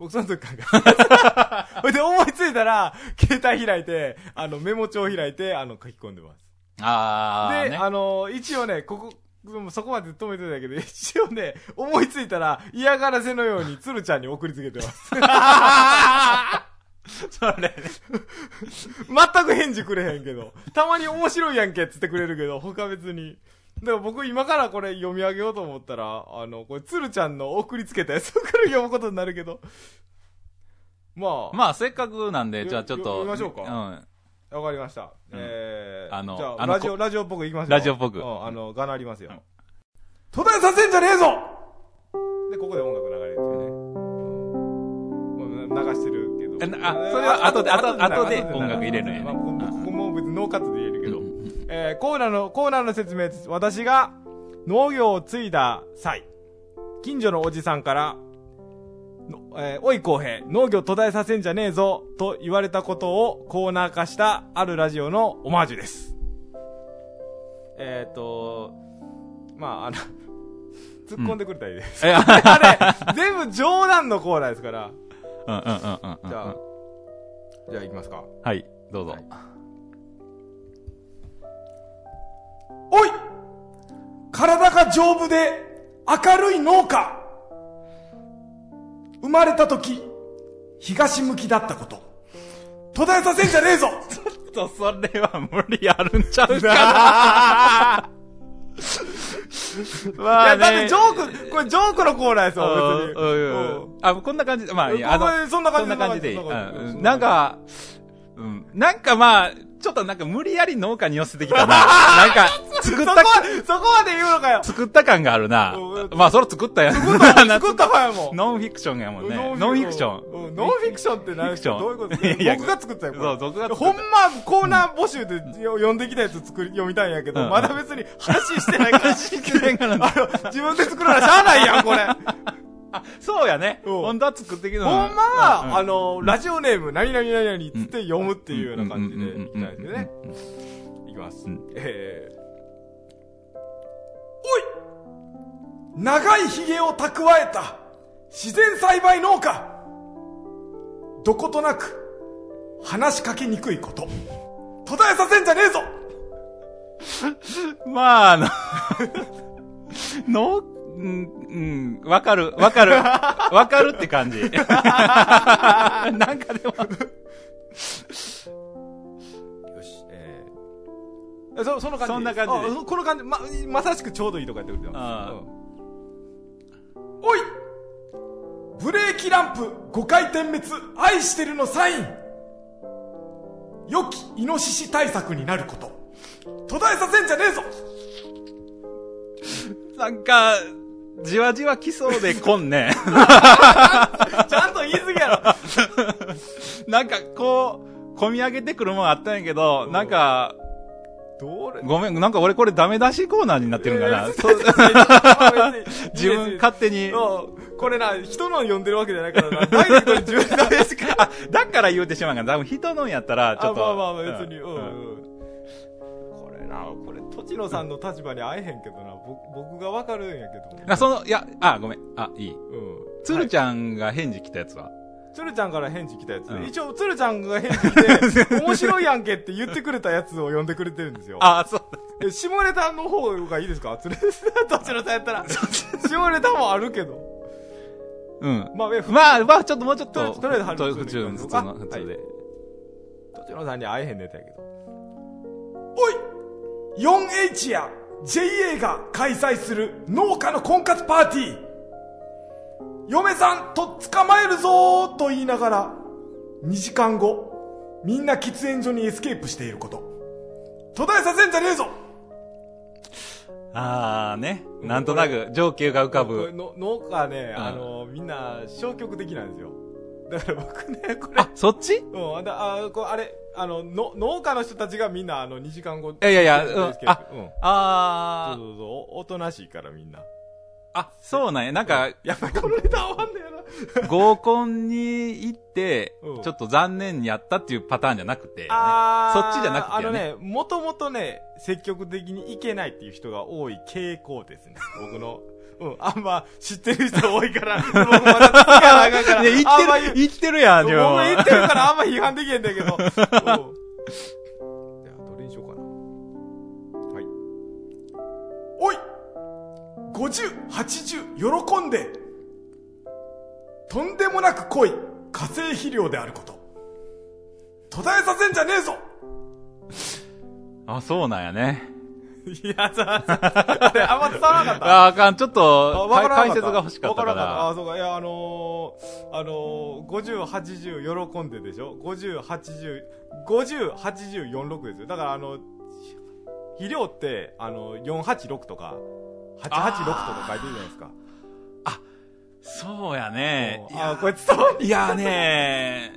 僕その時考えた。ほいで思いついたら、携帯開いて、あのメモ帳開いて、あの書き込んでます。で、あー、ね。あの、一応ね、ここ、そこまで止めてたけど、一応ね、思いついたら嫌がらせのように鶴ちゃんに送りつけてます。[LAUGHS] それね。[LAUGHS] 全く返事くれへんけど、たまに面白いやんけっつってくれるけど、他別に。だから僕今からこれ読み上げようと思ったら、あの、これ鶴ちゃんの送りつけたやつから読むことになるけど。まあ、まあ、せっかくなんで、よじゃあちょっと。よ読みましょうかうん。わかりました。うんえー、あのじゃあ、ラジオ、ラジオっぽくいきますよ。ラジオっぽくうん、あの、がなりますようん。途絶えさせんじゃねえぞで、ここで音楽流れるっていうね。うんしてるけど。あそれは後で後後で音楽入れるんやねまあここも別にノーカットで言えーコーナーの、コーナーの説明です。私が農業を継いだ際、近所のおじさんから、のえーおい公平、農業途絶えさせんじゃねえぞ、と言われたことをコーナー化したあるラジオのオマージュです。えっ、ー、と、まあ、あの、[LAUGHS] 突っ込んでくれたらいいです。えあ [LAUGHS] あれ、全部冗談のコーナーですから。うんうんうんうんうんじゃあ、じゃあ行きますか。はい、どうぞ。はいおい体が丈夫で明るい農家。生まれた時、東向きだったこと。途絶えさせんじゃねえぞ。ちょっと、それは無理あるんちゃうか [LAUGHS] いまや、だってジョーク、これジョークのコーナーですよ、別に。あ、こんな感じ。で、まあいいや、あの、そんな感じそんな感じでいい。なんか、うん、なんかまあ、ちょっとなんか無理やり農家に寄せてきたな。[LAUGHS] なんか、作そこった、そこまで言うのかよ作った感があるなうん。まあ、それ作ったやん。作ったか [LAUGHS] やもん。ノンフィクションやもんね。ノンフィクション。うんノンフィクションって何どういうこと？僕が作ったよ、これそう僕が作ったほんま、コーナー募集でよ読んできたやつ作り、読みたいんやけど、うんまだ別に話してないから。話してないから自分で作るならしゃあないやん、これ。[LAUGHS] あ、そうやね。うん本当は作ってきたほんまは、うんあの、ラジオネーム、何々何々つって読むっていうような感じでいきたいですよね。いきますうん。えー、おい長い髭を蓄えた自然栽培農家。どことなく話しかけにくいこと。途絶えさせんじゃねえぞ。[LAUGHS] まあ、あの、[LAUGHS] の、うん、うん、わかる、わかる、わかるって感じ。[LAUGHS] なんかでも、そその感じ。そんな感じ。でこの感じ。ままさしくちょうどいいとか言ってくれてあます、うん。おい！ブレーキランプ5回点滅愛してるのサイン。良きイノシシ対策になること。途絶えさせんじゃねえぞ。[LAUGHS] なんか、じわじわ来そうでこんね。[LAUGHS] ちゃんと言い過ぎやろ。[LAUGHS] なんか、こう、込み上げてくるもんあったんやけど、なんか、どれ？ごめん、なんか俺これダメ出しコーナーになってるんかな？そう [LAUGHS] 自分勝手に。うんこれな、人の読んでるわけじゃないからな。ダイレクトに自分でしか。[LAUGHS] あ、だから言うてしまうから、多分人のんやったら、ちょっと。あまあまあ別に、うん。これな、これ、栃野さんの立場に会えへんけどな、ぼ僕がわかるんやけど。あ、その、いや、あ、ごめん。あ、いい。うん。つるちゃんが返事来たやつは、つるちゃんから返事来たやつ、うん一応、つるちゃんが返事来て、面白いやんけって言ってくれたやつを読んでくれてるんですよ。[LAUGHS] あ、そう。え下ネタの方がいいですか？つる、どっちのさんやったら。[LAUGHS] 下ネタもあるけど。うん。まあ、えまあ、まあ、ちょっともうちょっと。とりあえず春普通、普通の、普通で。どちらさんに会えへんネタやけど。おい !4H や JA が開催する農家の婚活パーティー嫁さんと捕まえるぞーと言いながら、2時間後、みんな喫煙所にエスケープしていること。途絶えさせんじゃねえぞあーね。なんとなく、情景が浮かぶ。の農家ね、うんあの、みんな消極的なんですよ。だから僕ね、これ、あ、そっち？いうん、だあこれあれ、あのの、農家の人たちがみんなあの2時間後。やいやいや、でうんあ、うん。あー、そうそうそう、おおとなしいからみんな。あ、そうなんや。なんか、やっぱりこのネタ合わんだよな。[LAUGHS] 合コンに行ってうん、ちょっと残念にやったっていうパターンじゃなくて、あーそっちじゃなくてあのねね、もともとね、積極的にいけないっていう人が多い傾向ですね。[LAUGHS] 僕の。うん、あんま知ってる人多いから、[LAUGHS] 僕まだいなあかんから。いや、ってる、言ってるやん、僕でも。言ってるからあんま批判できへんだけど。うんじゃあ、どれにしようかな。はい。おい !50、80、喜んで、とんでもなく濃い火星肥料であること。途絶えさせんじゃねえぞあ、そうなんやね。[LAUGHS] いや、さ、あれ、あんま伝わらなかった。[LAUGHS] あ、あかん、ちょっと、わか解説が欲しかったかわらなかった。ら。あ、そうか。いや、あのー、あのー、50、80、喜んででしょ ?50、80、50、80、46ですよ。だから、あの、肥料って、あの、486とか、886とか書いてるじゃないですか。そうやね。いやあ、これ伝わんいやね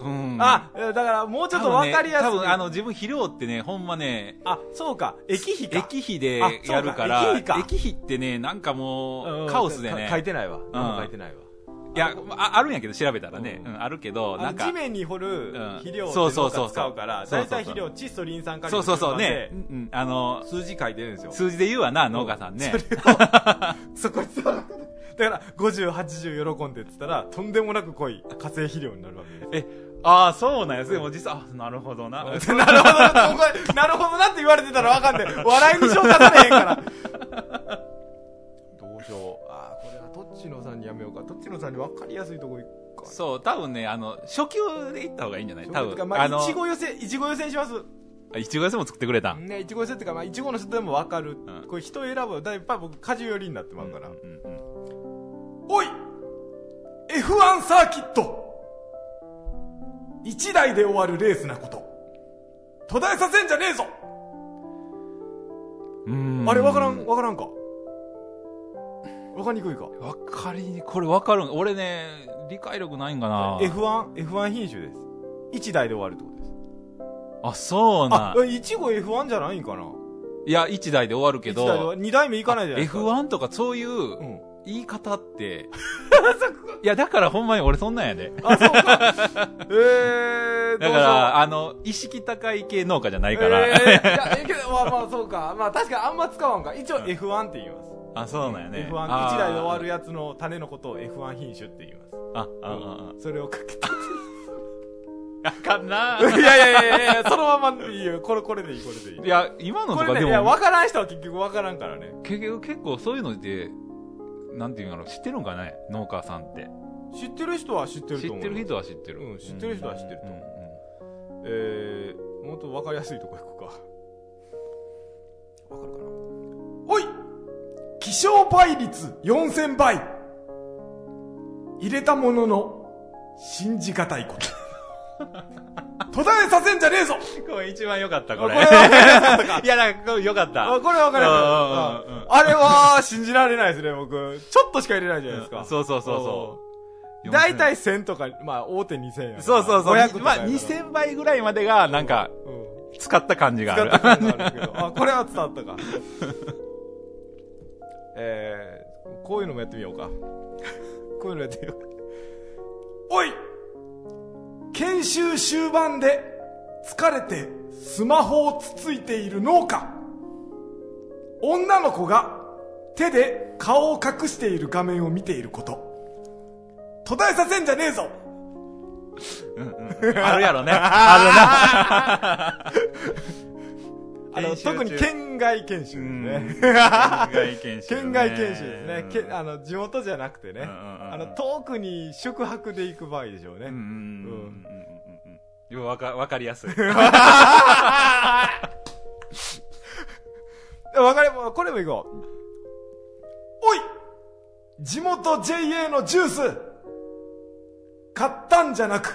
うん。あ、だからもうちょっとわかりやすい。多分ね、あの、自分肥料ってね、ほんまね、あ、そうか、駅費か。駅費でやるから、駅費か駅費ってね、なんかもうんう、うんカオスでねか。書いてないわ。何も書いてないわ。いや、ああるんやけど、調べたらね。ううんん、あるけど、なんか地。面に掘るん肥料ってそうそうそうそう農家使うから、そうそうそう大体肥料、窒素、リン酸カリそうそうそう、ねあの、数字書いてるんですよ。数字で言うわな、農家さんね。そ [LAUGHS] こだから、50、80喜んでって言ったら、とんでもなく濃い化成肥料になるわけです。え、ああ、そうなんや。でも実は、あ、なるほどな。なるほどな、なるほどなって言われてたらわかんない。笑いに消化されへんから。どうしよう。あーこれはトッチノさんにやめようか。トッチノさんに分かりやすいとこ行くか。そう、多分ね、あの、初級で行った方がいいんじゃない？多分。まあ、あのいちご寄せ、いちご寄せにします。あいちご寄せも作ってくれた。ね、いちご寄せっていうか、まあ、いちごの人でも分かる。うんこれ人選ぶ。だいやっぱ僕、果樹寄りになってまうから。うんうんうんおい !F1 サーキット一台で終わるレースなこと。途絶えさせんじゃねえぞうんあれ、わからん、わからんか？わかりにくいか。わかりに、これわかるん？俺ね、理解力ないんかな F1、F1 品種です。一台で終わるってことです。あ、そうなあ、。いちご F1 じゃないんかな？いや、1台で終わるけど一台で終わ、二台目いかないじゃないですか。F1 とかそういううん。言い方って、[LAUGHS] いや、だからほんまに俺そんなんやで。あ、そうか。えー、[LAUGHS] だから、あの、意識高い系農家じゃないから。えー、いや、えけど、まあまあ、そうか。まあ、確かにあんま使わんか。一応 F1 って言います。あ、そうなんやね。F1、あー一台で終わるやつの種のことを F1 品種って言います。あ、あ、あ、それをかけて。あ。あかんな。いやいやいやいや、そのままでいいよ。これ、これでいい、これでいい。いや、今のことれね、いや、かでも、わからん人は結局わからんからね。結局結構そういうので、なんていうの知ってるんかね農家さんって。知ってる人は知ってると思う。知ってる人は知ってる。うん知ってる人は知ってると思ううんえー、もっとわかりやすいとこ行くか。わかるかな？おい気象倍率4000倍入れたものの、信じがたいこと。[LAUGHS] 途絶えさせんじゃねえぞこれ一番良かった、あこれ。これか [LAUGHS] いや、なんか、良かった。あこれわかりやすかったうんうんうんああれは信じられないですね、僕。ちょっとしか入れないじゃないですか。そうそうそうそう。だいたい1000とか、まあ、大手2000円や。そうそうそう。500とかまあ、やから2000倍ぐらいまでが、なんか、うん。使った感じがある。使った感じがあるけど。あ、これは伝わったか。[LAUGHS] えー、こういうのもやってみようか。[LAUGHS] こういうのやってみようか。おい研修終盤で疲れてスマホをつついている農家。女の子が手で顔を隠している画面を見ていること。途絶えさせんじゃねえぞあるやろね。あ [LAUGHS] あの、特に県外研修。ですね。[LAUGHS] 県外研修ね。県外研修ですね。けうんあの、地元じゃなくてね。うんうんうんあの、遠くに宿泊で行く場合でしょうね。うんうんうんうんわか、わかりやすい。[LAUGHS] わかり、これも行こう。おい地元 JA のジュース買ったんじゃなく、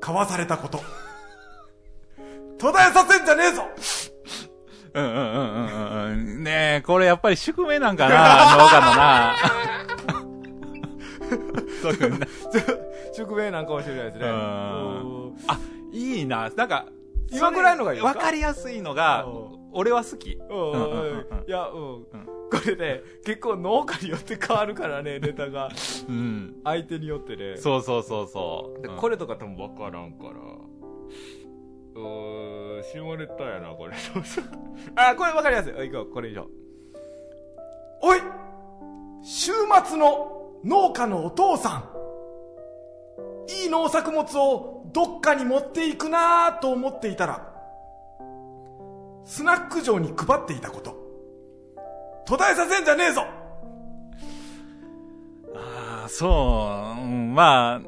買わされたこと。[LAUGHS] 途絶えさせんじゃねえぞうんうんうんうんうん。ねえ、これやっぱり宿命なんかな、農家のな。そういうな宿命なんかもしれないですね。あ、いいな。なんか、今ぐらいのがいいわかりやすいのがうん、俺は好き。いや、うん。これね、結構農家によって変わるからね、ネタが。うん。相手によってね。そうそうそうそう。これとか多分分からんから。うーん、下ネタやな、これ。[LAUGHS] あ、これ分かりやすい。こう、これ以上。おい週末の農家のお父さん。いい農作物をどっかに持っていくなぁと思っていたら、スナック場に配っていたこと。途絶えさせんじゃねえぞああ、そう、うん、まあ、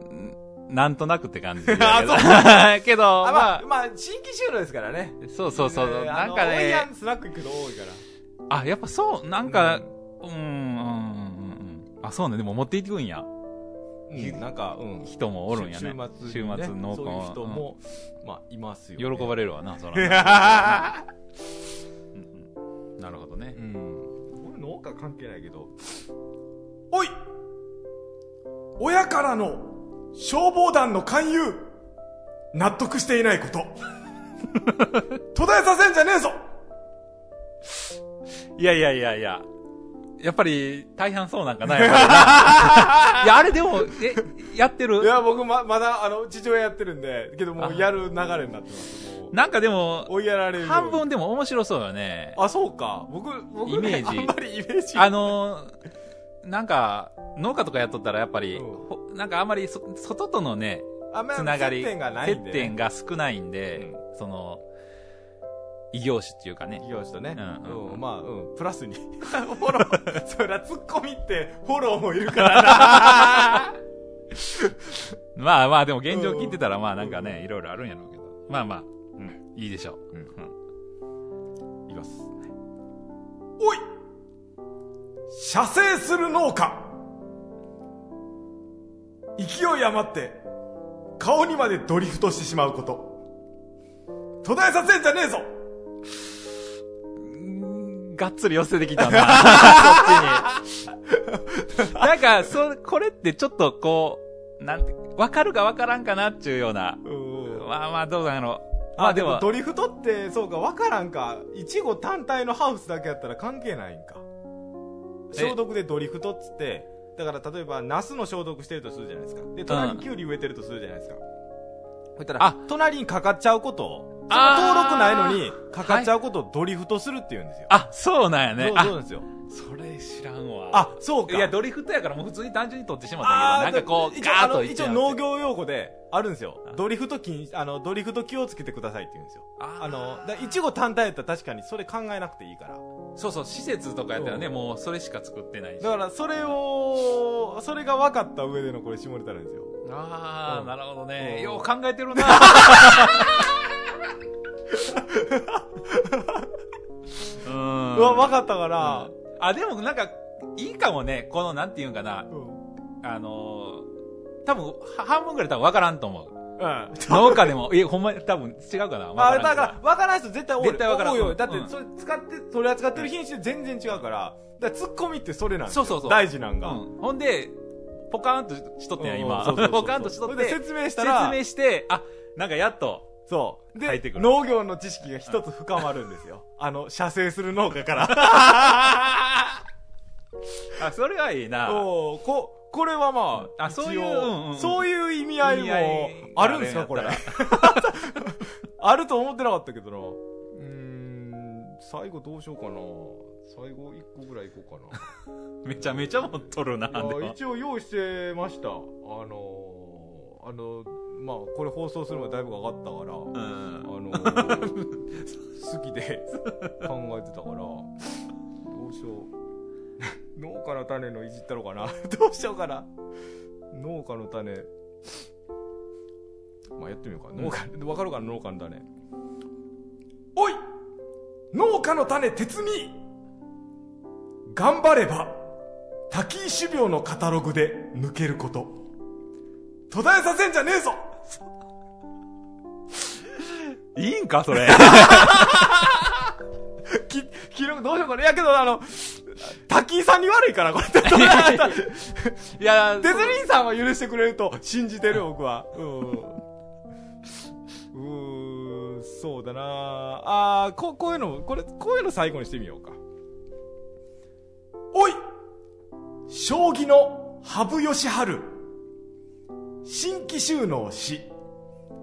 なんとなくって感じだけど。[LAUGHS] あ [LAUGHS] けど、あ、ままあ、まあ、新規収納ですからね。あ、そうそうそう、えーなんかねん、スナック行くの多いから。あ、やっぱそう、なんか、うん、うん、うん、うん。あ、そうね、でも持っていくんや。うん、なんか、うん。人もおるんやね。週週末にね末農家そういう人も、まあ、いますよ、喜ばれれるわな、そら。[LAUGHS] うんうんなるほどねう。ん。俺農家関係ないけど。おい親からの消防団の勧誘、納得していないこと。[LAUGHS] 途絶えさせんじゃねえぞいやいやいやいや。やっぱり、大半そうなんかな、[LAUGHS] やっぱりな。いや、あれでも、え、やってる？いや、僕ま、まだ、あの、父親やってるんで、けどもあうやる流れになってます。なんかでも、追いやられる。半分でも面白そうよね。あ、そうか。僕、僕、ね、イメージあんまりイメージ。あのー、なんか、農家とかやっとったらやっぱり、うんほなんかあんまりそ外とのね、つながり、接点がないんで。接点が少ないんで、その、異業種っていうかね。企業種とね。うんうんうんまあ、うん。プラスに。[LAUGHS] フォロー。[LAUGHS] そりゃ、ツッコミって、フォローもいるからな。[LAUGHS] まあまあ、でも現状聞いてたら、まあなんかね、いろいろあるんやろうけど。まあまあ、うん、いいでしょう。うん。いきます。おい射精する農家勢い余って、顔にまでドリフトしてしまうこと。途絶えさせんじゃねえぞうんがっつり寄せてきたな。[LAUGHS] そっちに。なんか、そ、これってちょっとこう、なんて、わかるかわからんかなっていうような。うんまあまあ、どうなんやろ。まあ、あでも、でもドリフトって、そうか、わからんか。いちご単体のハウスだけやったら関係ないんか。え消毒でドリフトっつって、だから例えば、ナスの消毒してるとするじゃないですか。で、隣にキュウリ植えてるとするじゃないですか。そしたら、あ隣にかかっちゃうことを、その登録ないのに、かかっちゃうことをドリフトするって言うんですよ。あ、そうなんやね。そうあそうなんですよ。それ知らんわ。あ、そうか。いや、ドリフトやからもう普通に単純に取ってしまったけど、なんかこう、ガーッと一応農業用語であるんですよあ。ドリフト禁止、あの、ドリフト気をつけてくださいって言うんですよ。あの、だいちご単体やったら確かにそれ考えなくていいから。そうそう、施設とかやったらね、うんもうそれしか作ってないし。だから、それを、それが分かった上でのこれ下ネタなんですよ。ああ、うんなるほどね。うんよう考えてるな。[LAUGHS] うん。うわ、分かったから、あ、でもなんか、いいかもね。この、なんていうんかな。うん。あのー、多分、は半分ぐらい多分分からんと思う。うん。農家でも、いや、ほんまに多分違うかな。あ、分んけどだから、分からん人絶対多い。絶対分からん多いだってう、んそれ使って、取り扱ってる品種全然違うから、だツッコミってそれなん。そうそうそう大事なんが。うん。ほんで、ポカーンとしとったやん、うん今。[LAUGHS] ポカーンとしとって。説明したら説明して、あ、なんかやっと。そう。で入ってく、る農業の知識が一つ深まるんですよ。あの、射精する農家から。[LAUGHS] あ、それはいいな。おーこ、これはまあ、あそういううんうんそういう意味合いもあるんですか、これ [LAUGHS] あると思ってなかったけどな。うーん、最後どうしようかな。最後一個ぐらいいこうかな。[LAUGHS] めちゃめちゃ持っとるな。一応用意してました。あのー、あの、まあ、これ放送するのがだいぶかかったから、うん。あのー、[LAUGHS] 好きで考えてたから、どうしよう。[LAUGHS] 農家の種のいじったろうかな。[LAUGHS] どうしようかな。農家の種。まあ、やってみようか。農家、わかるかな農家の種。おい農家の種、鉄味頑張れば、滝井種苗のカタログで抜けること。途絶えさせんじゃねえぞいいんか、それ。[LAUGHS] き、記録どうしようかな。いやけど、あの、滝井さんに悪いから、これ。デ [LAUGHS] いや、ズリーさんは許してくれると信じてる、僕は。うん。うーん、そうだなあーこ、こういうの、これ、こういうの最後にしてみようか。おい将棋の羽生善治。新規収納し、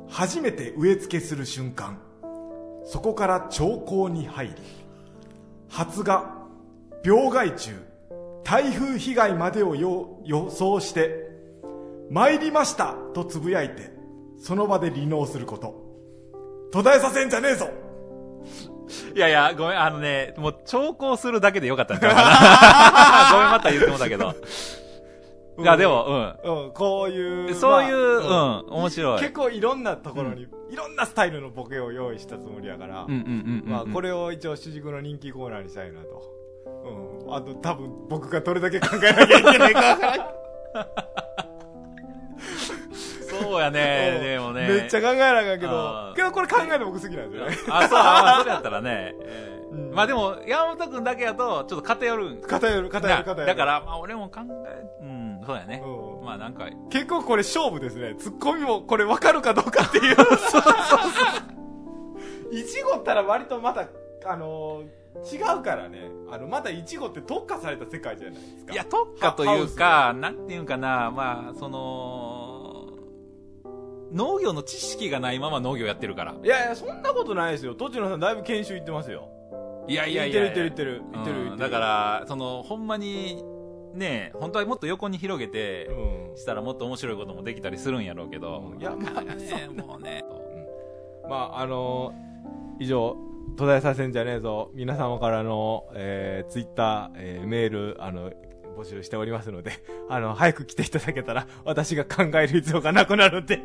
初めて植え付けする瞬間。そこから兆候に入り、発芽、病害虫、台風被害までを予想して、参りましたとつぶやいて、その場で離農すること。途絶えさせんじゃねえぞいやいや、ごめん、あのね、もう、調校するだけでよかったんちゃうかな。[LAUGHS] ごめん、また言ってもだけど。いや、でも、うん、こういうう。ん。そういう、まあうん、面白い。結構いろんなところに、いろんなスタイルのボケを用意したつもりやから、うんうんうんうん。まあこれ。れを一応主軸の人気コーナーにしたいなと。うん。あと多分僕がどれだけ考えなきゃいけないかわからん。[LAUGHS] そうやね、でもね。めっちゃ考えなあかんけあどー、けどこれ考えるの僕好きなんですよね。あ、そう、あ、それやったらね。え [LAUGHS] ーうんまあでも、山本君だけやと、ちょっと偏るん偏る、偏る、偏る。だから、まあ俺も考え、うん、そうやね。うんまあなんか、結構これ勝負ですね。ツッコミもこれ分かるかどうかっていう。[LAUGHS] いちごったら割とまた、あのー違うからね。あの、またいちごって特化された世界じゃないですか。いや、特化というか、なんていうかな、まあ、その、農業の知識がないまま農業やってるから。いやいや、そんなことないですよ。栃野さんだいぶ研修行ってますよ。いやいやいや行ってる行ってる。行ってるだから、その、ほんまに、ね、本当はもっと横に広げて、うん。したらもっと面白いこともできたりするんやろうけど、いやまあね、もうね、まあ、あのー以上、途絶えさせんじゃねえぞ。皆様からの、えー、ツイッター、えーメール、あの、募集しておりますので、あの、早く来ていただけたら、私が考える必要がなくなるんで、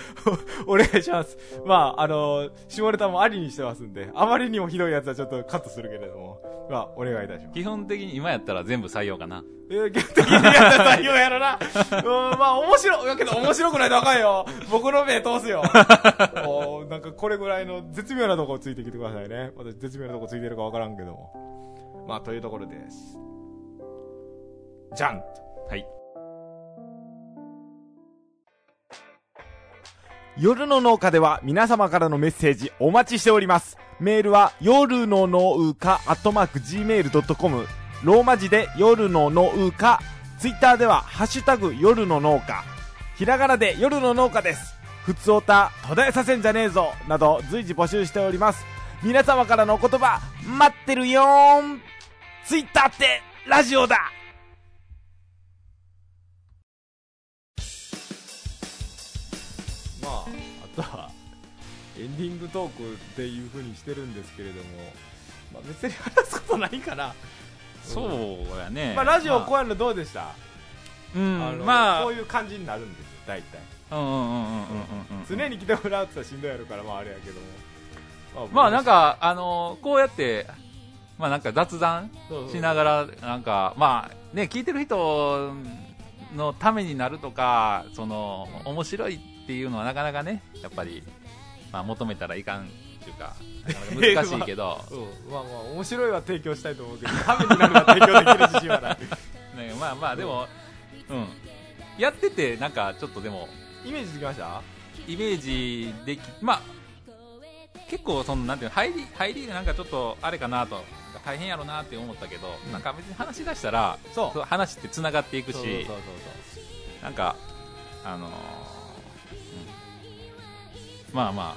[LAUGHS] お願いします。まあ、あの下ネタもありにしてますんで、あまりにもひどいやつはちょっとカットするけれども、まあ、お願いいたします。基本的に今やったら全部採用かな。えー、基本的にやったら採用やろな。うん、まあ、面白い。やけど面白くないとあかんよ。僕の目通すよ。[LAUGHS] おーなんかこれぐらいの絶妙なとこついてきてくださいね。私絶妙なとこついてるかわからんけども。まあ、というところです。じゃんはい。夜の農家では皆様からのメッセージお待ちしております。メールは夜の農家アットマーク gmail.com ローマ字で夜の農家ツイッターではハッシュタグ夜の農家ひらがなで夜の農家です。ふつおた途絶えさせんじゃねえぞなど随時募集しております。皆様からのお言葉待ってるよーんツイッターってラジオだあ、あとは、エンディングトークっていう風にしてるんですけれども、まあ別に話すことないかな。そうやね。まあラジオこうまやるのどうでした、あうん、まあ、こういう感じになるんですよ、大体。うんうんうんうんうんうんうん。常に来てもらうってしんどいやるから、まああれやけども。まあなん、か、あのこうやって、まあなんか雑談しながら、なんか、まあね、聞いてる人のためになるとか、その、面白いっていうのはなかなかね、やっぱり、まあ求めたらいかんっていうか、なか難しいけど、[LAUGHS] うん、まあまあ面白いは提供したいと思うけど、ためになるは提供できる自信はない。[LAUGHS] ね、まあまあでも、うん。やってて、なんかちょっとでも、イメージつきました？イメージでき、まあ、結構その、なんていうの、入り、入りがなんかちょっと、あれかなと、大変やろなって思ったけど、うん。なんか別に話し出したら、そう。話って繋がっていくし、なんか、あのーうんまあまあ、うん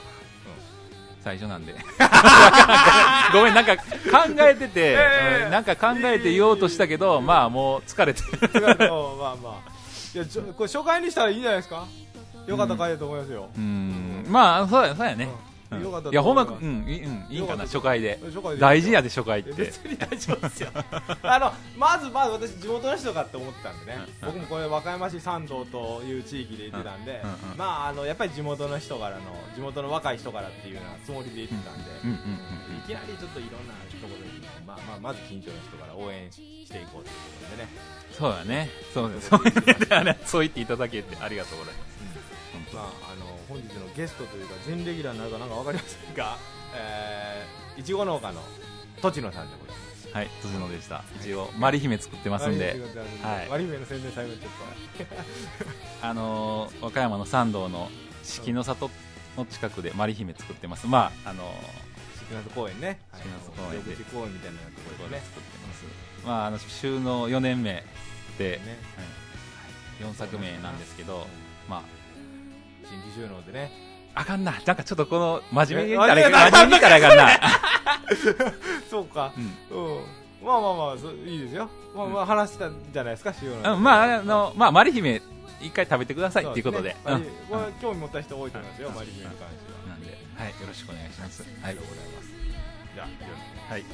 最初なんで。[LAUGHS] ごめん、なんか考えてて、ええうんなんか考えて言おうとしたけど、まあもう疲れて。まあまあ。いや、ちょ [LAUGHS] これ初回にしたらいいんじゃないですか？よかった回だと思いますよ。うん、まあ、そうや、そうやね。うん。うんよかったいや、ほんま、うん、いいうんいいんかな、初回で。初回で。大事やで、初回って。別に大丈夫ですよ。[LAUGHS] あのまずまず私地元の人かって思ってたんでね、うん僕もこれ和歌山市山道という地域で行ってたんで、うんうんうん。まああのやっぱり地元の人からの地元の若い人からっていうようなつもりで行ってたんで、うんうんうんいきなりちょっといろんなところに、まあまあ、まず近所の人から応援していこうということでね、そうやね。そうです。そそう言っていただけてありがとうございます。まあ、あの本日のゲストというか全レギュラーになるかなんかわかりませんが、[LAUGHS] えー、いちご農家の栃野さんでございます。はい、辻野でした。一応、マリ姫作ってますんで、はい。割り目の宣伝最後にちょっあのー和歌山の山道の四季の里の近くでマリ姫作ってます。まあ、あのーと、四季夏公園ね、四季夏公園で緑地公園みたいなところでね、作ってます。まあ、あの、収納4年目で、ね。はい、4作目なんですけど、まあ、新規収納でね、あかんな。なんかちょっとこの、真面目にえ言ったら、真面目らあかんな。[LAUGHS] そうか、うんうん、まあまあまあ、いいですよ、まあまあ話したんじゃないですか、収納うん、まあ、あの、まあ、マリ姫、一回食べてくださいっていうことで。これ興味持った人多いと思いますよ、マリメに関しては。なんで、はい、よろしくお願いします。はいありがとうございます。じゃあ、はい。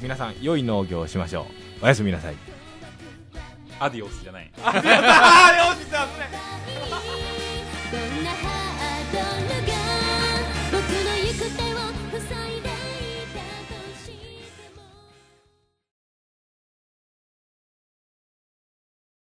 皆さん、良い農業をしましょう。おやすみなさい。アディオスじゃない。あ、よし、じゃあね。どんな